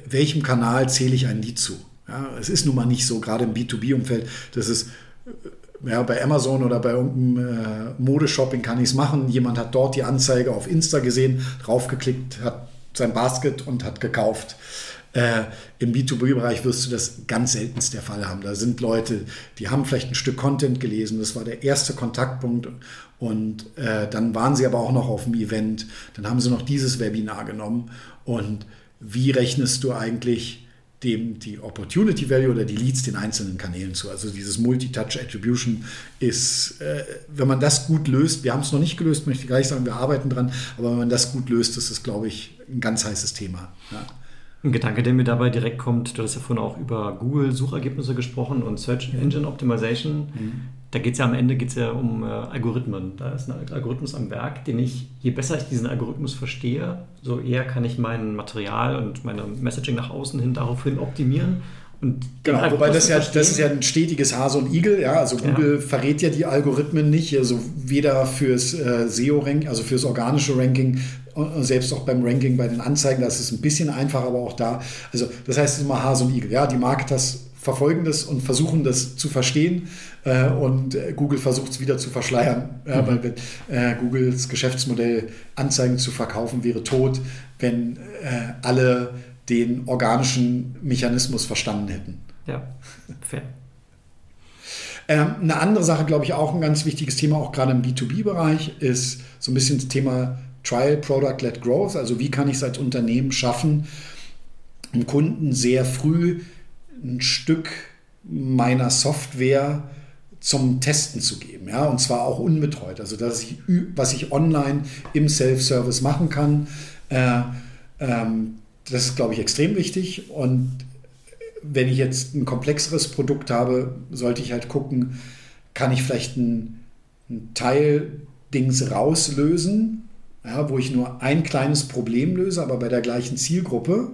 welchem Kanal zähle ich ein Lied zu? Ja, es ist nun mal nicht so, gerade im B2B-Umfeld, dass es äh, ja, bei Amazon oder bei irgendeinem äh, Modeshopping kann ich es machen. Jemand hat dort die Anzeige auf Insta gesehen, draufgeklickt, hat sein Basket und hat gekauft. Äh, Im B2B-Bereich wirst du das ganz seltenst der Fall haben. Da sind Leute, die haben vielleicht ein Stück Content gelesen, das war der erste Kontaktpunkt und äh, dann waren sie aber auch noch auf dem Event, dann haben sie noch dieses Webinar genommen und wie rechnest du eigentlich dem die Opportunity Value oder die Leads den einzelnen Kanälen zu. Also dieses Multi-Touch Attribution ist, äh, wenn man das gut löst, wir haben es noch nicht gelöst, möchte ich gleich sagen, wir arbeiten dran, aber wenn man das gut löst, ist es, glaube ich, ein ganz heißes Thema. Ja. Ein Gedanke, der mir dabei direkt kommt, du hast ja vorhin auch über Google-Suchergebnisse gesprochen und Search Engine Optimization. Mhm. Da geht es ja am Ende geht's ja um äh, Algorithmen. Da ist ein Algorithmus am Werk, den ich, je besser ich diesen Algorithmus verstehe, so eher kann ich mein Material und meine Messaging nach außen hin daraufhin optimieren. Und genau, wobei das ja, das ist ja ein stetiges Hase und Igel, ja. Also Google ja. verrät ja die Algorithmen nicht, also weder fürs äh, SEO-Ranking, also fürs organische Ranking, selbst auch beim Ranking bei den Anzeigen, das ist ein bisschen einfacher, aber auch da. Also das heißt es ist immer Hase und Igel. Ja, die Marketers verfolgen das und versuchen das zu verstehen äh, und äh, Google versucht es wieder zu verschleiern, mhm. ja, weil äh, Googles Geschäftsmodell Anzeigen zu verkaufen wäre tot, wenn äh, alle den organischen Mechanismus verstanden hätten. Ja, fair. Ähm, eine andere Sache, glaube ich, auch ein ganz wichtiges Thema, auch gerade im B2B-Bereich, ist so ein bisschen das Thema Trial Product Led Growth. Also wie kann ich es als Unternehmen schaffen, dem Kunden sehr früh ein Stück meiner Software zum Testen zu geben, ja, und zwar auch unbetreut. Also dass ich, was ich online im Self-Service machen kann, äh, ähm, das ist, glaube ich, extrem wichtig. Und wenn ich jetzt ein komplexeres Produkt habe, sollte ich halt gucken, kann ich vielleicht ein, ein Teil Dings rauslösen ja, wo ich nur ein kleines Problem löse, aber bei der gleichen Zielgruppe,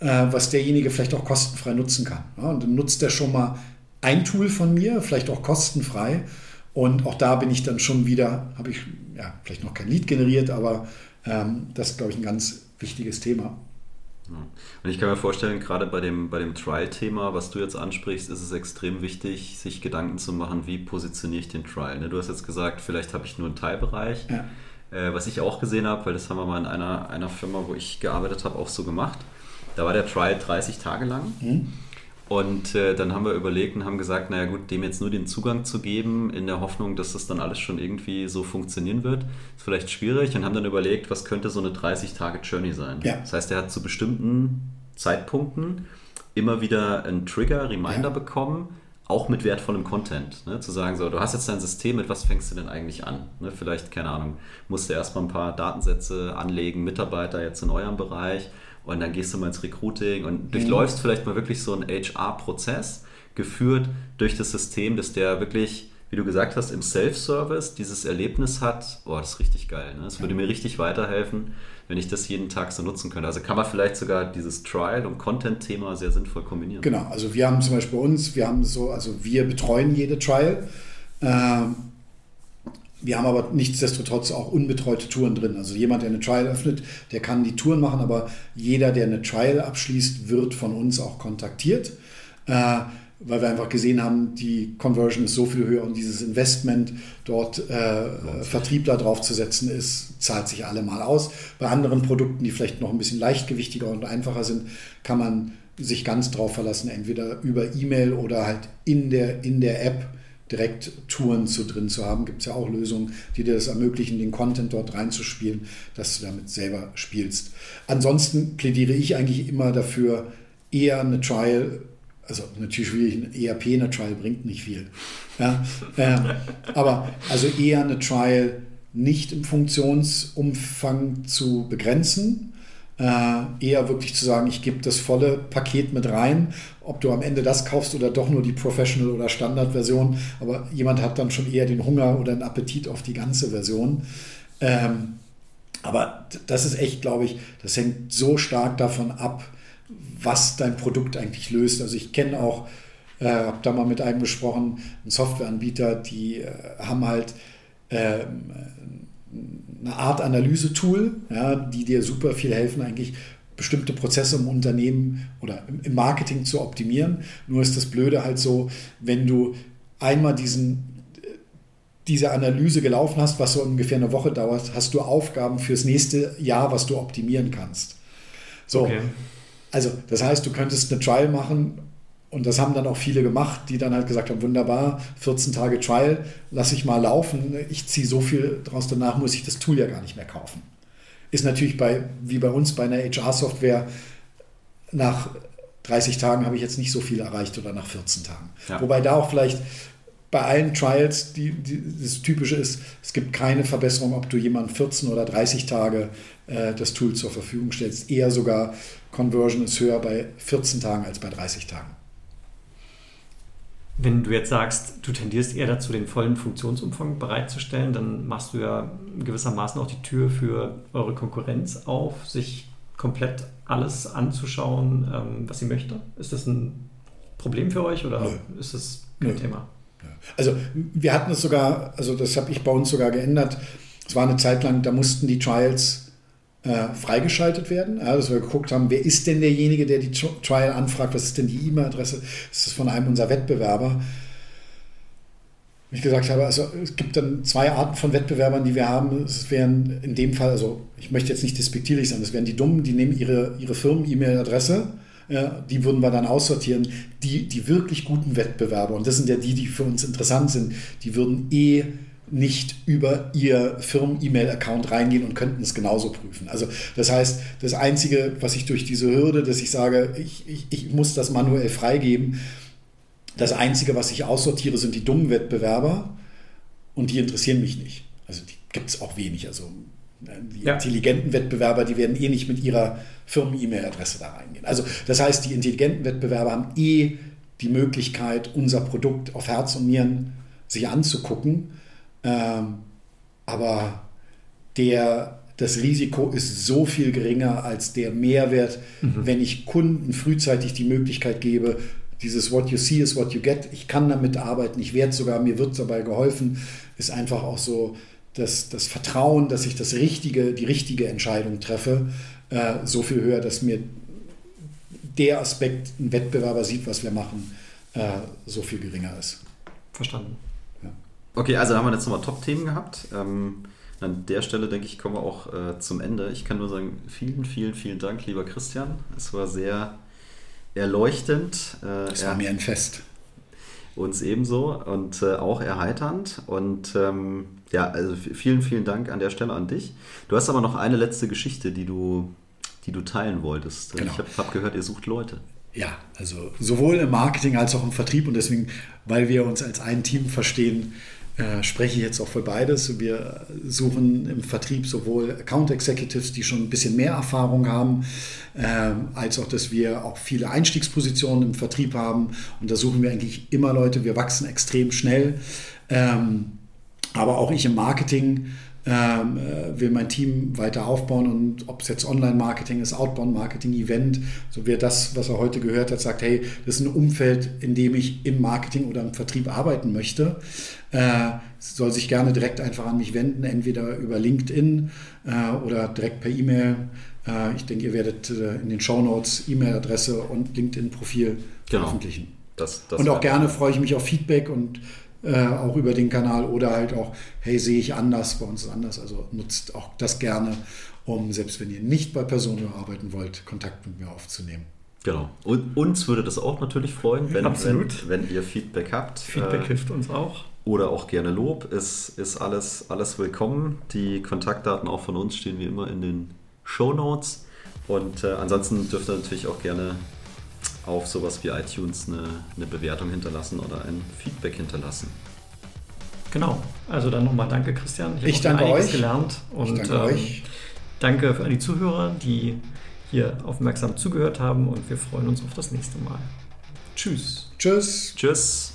äh, was derjenige vielleicht auch kostenfrei nutzen kann. Ja, und dann nutzt er schon mal ein Tool von mir, vielleicht auch kostenfrei. Und auch da bin ich dann schon wieder, habe ich ja, vielleicht noch kein Lied generiert, aber ähm, das ist, glaube ich, ein ganz wichtiges Thema. Und ich kann mir vorstellen, gerade bei dem, bei dem Trial-Thema, was du jetzt ansprichst, ist es extrem wichtig, sich Gedanken zu machen, wie positioniere ich den Trial. Ne? Du hast jetzt gesagt, vielleicht habe ich nur einen Teilbereich. Ja. Äh, was ich auch gesehen habe, weil das haben wir mal in einer, einer Firma, wo ich gearbeitet habe, auch so gemacht. Da war der Trial 30 Tage lang. Mhm. Und äh, dann haben wir überlegt und haben gesagt, naja gut, dem jetzt nur den Zugang zu geben, in der Hoffnung, dass das dann alles schon irgendwie so funktionieren wird, ist vielleicht schwierig und haben dann überlegt, was könnte so eine 30-Tage-Journey sein. Ja. Das heißt, er hat zu bestimmten Zeitpunkten immer wieder einen Trigger, Reminder ja. bekommen, auch mit wertvollem Content. Ne? Zu sagen, so, du hast jetzt dein System, mit was fängst du denn eigentlich an? Ne? Vielleicht, keine Ahnung, musst du erstmal ein paar Datensätze anlegen, Mitarbeiter jetzt in eurem Bereich und dann gehst du mal ins Recruiting und durchläufst mhm. vielleicht mal wirklich so einen HR-Prozess, geführt durch das System, dass der wirklich, wie du gesagt hast, im Self-Service dieses Erlebnis hat. Boah, das ist richtig geil. Ne? Das würde mir richtig weiterhelfen, wenn ich das jeden Tag so nutzen könnte. Also kann man vielleicht sogar dieses Trial- und Content-Thema sehr sinnvoll kombinieren. Genau, also wir haben zum Beispiel bei uns, wir haben so, also wir betreuen jede Trial. Ähm, wir haben aber nichtsdestotrotz auch unbetreute Touren drin. Also jemand, der eine Trial öffnet, der kann die Touren machen, aber jeder, der eine Trial abschließt, wird von uns auch kontaktiert, äh, weil wir einfach gesehen haben, die Conversion ist so viel höher und dieses Investment, dort äh, Vertriebler draufzusetzen, ist, zahlt sich allemal aus. Bei anderen Produkten, die vielleicht noch ein bisschen leichtgewichtiger und einfacher sind, kann man sich ganz drauf verlassen, entweder über E-Mail oder halt in der, in der App direkt Touren zu drin zu haben. Gibt es ja auch Lösungen, die dir das ermöglichen, den Content dort reinzuspielen, dass du damit selber spielst. Ansonsten plädiere ich eigentlich immer dafür, eher eine Trial, also natürlich schwierig, ein ERP eine Trial bringt nicht viel. Ja, äh, aber also eher eine Trial nicht im Funktionsumfang zu begrenzen, äh, eher wirklich zu sagen, ich gebe das volle Paket mit rein, ob du am Ende das kaufst oder doch nur die Professional- oder Standard-Version, aber jemand hat dann schon eher den Hunger oder den Appetit auf die ganze Version. Ähm, aber das ist echt, glaube ich, das hängt so stark davon ab, was dein Produkt eigentlich löst. Also ich kenne auch, äh, habe da mal mit einem gesprochen, einen Softwareanbieter, die äh, haben halt äh, eine Art Analyse-Tool, ja, die dir super viel helfen, eigentlich bestimmte Prozesse im Unternehmen oder im Marketing zu optimieren. Nur ist das Blöde halt so, wenn du einmal diesen, diese Analyse gelaufen hast, was so ungefähr eine Woche dauert, hast du Aufgaben fürs nächste Jahr, was du optimieren kannst. So. Okay. Also, das heißt, du könntest eine Trial machen und das haben dann auch viele gemacht, die dann halt gesagt haben, wunderbar, 14 Tage Trial, lasse ich mal laufen. Ich ziehe so viel draus, danach muss ich das Tool ja gar nicht mehr kaufen. Ist natürlich bei, wie bei uns bei einer HR-Software, nach 30 Tagen habe ich jetzt nicht so viel erreicht oder nach 14 Tagen. Ja. Wobei da auch vielleicht bei allen Trials die, die, das Typische ist, es gibt keine Verbesserung, ob du jemandem 14 oder 30 Tage äh, das Tool zur Verfügung stellst. Eher sogar Conversion ist höher bei 14 Tagen als bei 30 Tagen. Wenn du jetzt sagst, du tendierst eher dazu, den vollen Funktionsumfang bereitzustellen, dann machst du ja gewissermaßen auch die Tür für eure Konkurrenz auf, sich komplett alles anzuschauen, ähm, was sie möchte. Ist das ein Problem für euch oder Nö. ist das kein Nö. Thema? Also wir hatten es sogar, also das habe ich bei uns sogar geändert. Es war eine Zeit lang, da mussten die Trials äh, freigeschaltet werden. Ja, dass wir geguckt haben, wer ist denn derjenige, der die Trial anfragt, was ist denn die E-Mail-Adresse? Das ist von einem unserer Wettbewerber. Ich gesagt habe, also es gibt dann zwei Arten von Wettbewerbern, die wir haben. Es wären in dem Fall, also ich möchte jetzt nicht despektierlich sein, es wären die Dummen, die nehmen ihre, ihre Firmen-E-Mail-Adresse, ja, die würden wir dann aussortieren. Die, die wirklich guten Wettbewerber, und das sind ja die, die für uns interessant sind, die würden eh nicht über ihr Firmen-E-Mail-Account reingehen und könnten es genauso prüfen. Also das heißt, das Einzige, was ich durch diese Hürde, dass ich sage, ich, ich, ich muss das manuell freigeben, das Einzige, was ich aussortiere, sind die dummen Wettbewerber und die interessieren mich nicht. Also die gibt es auch wenig. Also äh, die ja. intelligenten Wettbewerber, die werden eh nicht mit ihrer Firmen-E-Mail-Adresse da reingehen. Also das heißt, die intelligenten Wettbewerber haben eh die Möglichkeit, unser Produkt auf Herz und Nieren sich anzugucken ähm, aber der, das Risiko ist so viel geringer als der Mehrwert, mhm. wenn ich Kunden frühzeitig die Möglichkeit gebe, dieses What you see is what you get. Ich kann damit arbeiten, ich werde sogar, mir wird dabei geholfen, ist einfach auch so das, das Vertrauen, dass ich das richtige, die richtige Entscheidung treffe, äh, so viel höher, dass mir der Aspekt, ein Wettbewerber sieht, was wir machen, äh, so viel geringer ist. Verstanden. Okay, also haben wir jetzt nochmal Top-Themen gehabt. Ähm, an der Stelle, denke ich, kommen wir auch äh, zum Ende. Ich kann nur sagen, vielen, vielen, vielen Dank, lieber Christian. Es war sehr erleuchtend. Äh, es war mir ein Fest. Uns ebenso und äh, auch erheiternd. Und ähm, ja, also vielen, vielen Dank an der Stelle an dich. Du hast aber noch eine letzte Geschichte, die du, die du teilen wolltest. Genau. Ich habe hab gehört, ihr sucht Leute. Ja, also sowohl im Marketing als auch im Vertrieb und deswegen, weil wir uns als ein Team verstehen, äh, spreche ich jetzt auch für beides. Wir suchen im Vertrieb sowohl Account Executives, die schon ein bisschen mehr Erfahrung haben, äh, als auch, dass wir auch viele Einstiegspositionen im Vertrieb haben. Und da suchen wir eigentlich immer Leute. Wir wachsen extrem schnell. Ähm, aber auch ich im Marketing ähm, äh, will mein Team weiter aufbauen und ob es jetzt Online-Marketing ist, Outbound-Marketing, Event, so wie das, was er heute gehört hat, sagt, hey, das ist ein Umfeld, in dem ich im Marketing oder im Vertrieb arbeiten möchte, äh, soll sich gerne direkt einfach an mich wenden, entweder über LinkedIn äh, oder direkt per E-Mail. Äh, ich denke, ihr werdet äh, in den Show Notes E-Mail-Adresse und LinkedIn-Profil genau. veröffentlichen. Das, das und auch gerne freue ich mich auf Feedback und äh, auch über den Kanal oder halt auch, hey, sehe ich anders, bei uns ist anders. Also nutzt auch das gerne, um, selbst wenn ihr nicht bei Personio arbeiten wollt, Kontakt mit mir aufzunehmen. Genau. Und uns würde das auch natürlich freuen, wenn, wenn, wenn, ihr Feedback habt. Feedback äh, hilft uns auch. Oder auch gerne Lob, ist, ist alles, alles willkommen. Die Kontaktdaten auch von uns stehen wie immer in den Show Notes. Und äh, ansonsten dürft ihr natürlich auch gerne auf sowas wie iTunes eine, eine Bewertung hinterlassen oder ein Feedback hinterlassen. Genau, also dann nochmal danke Christian. Ich, ich danke euch. gelernt und ich danke, ähm, euch. danke für die Zuhörer, die hier aufmerksam zugehört haben und wir freuen uns auf das nächste Mal. Tschüss. Tschüss. Tschüss.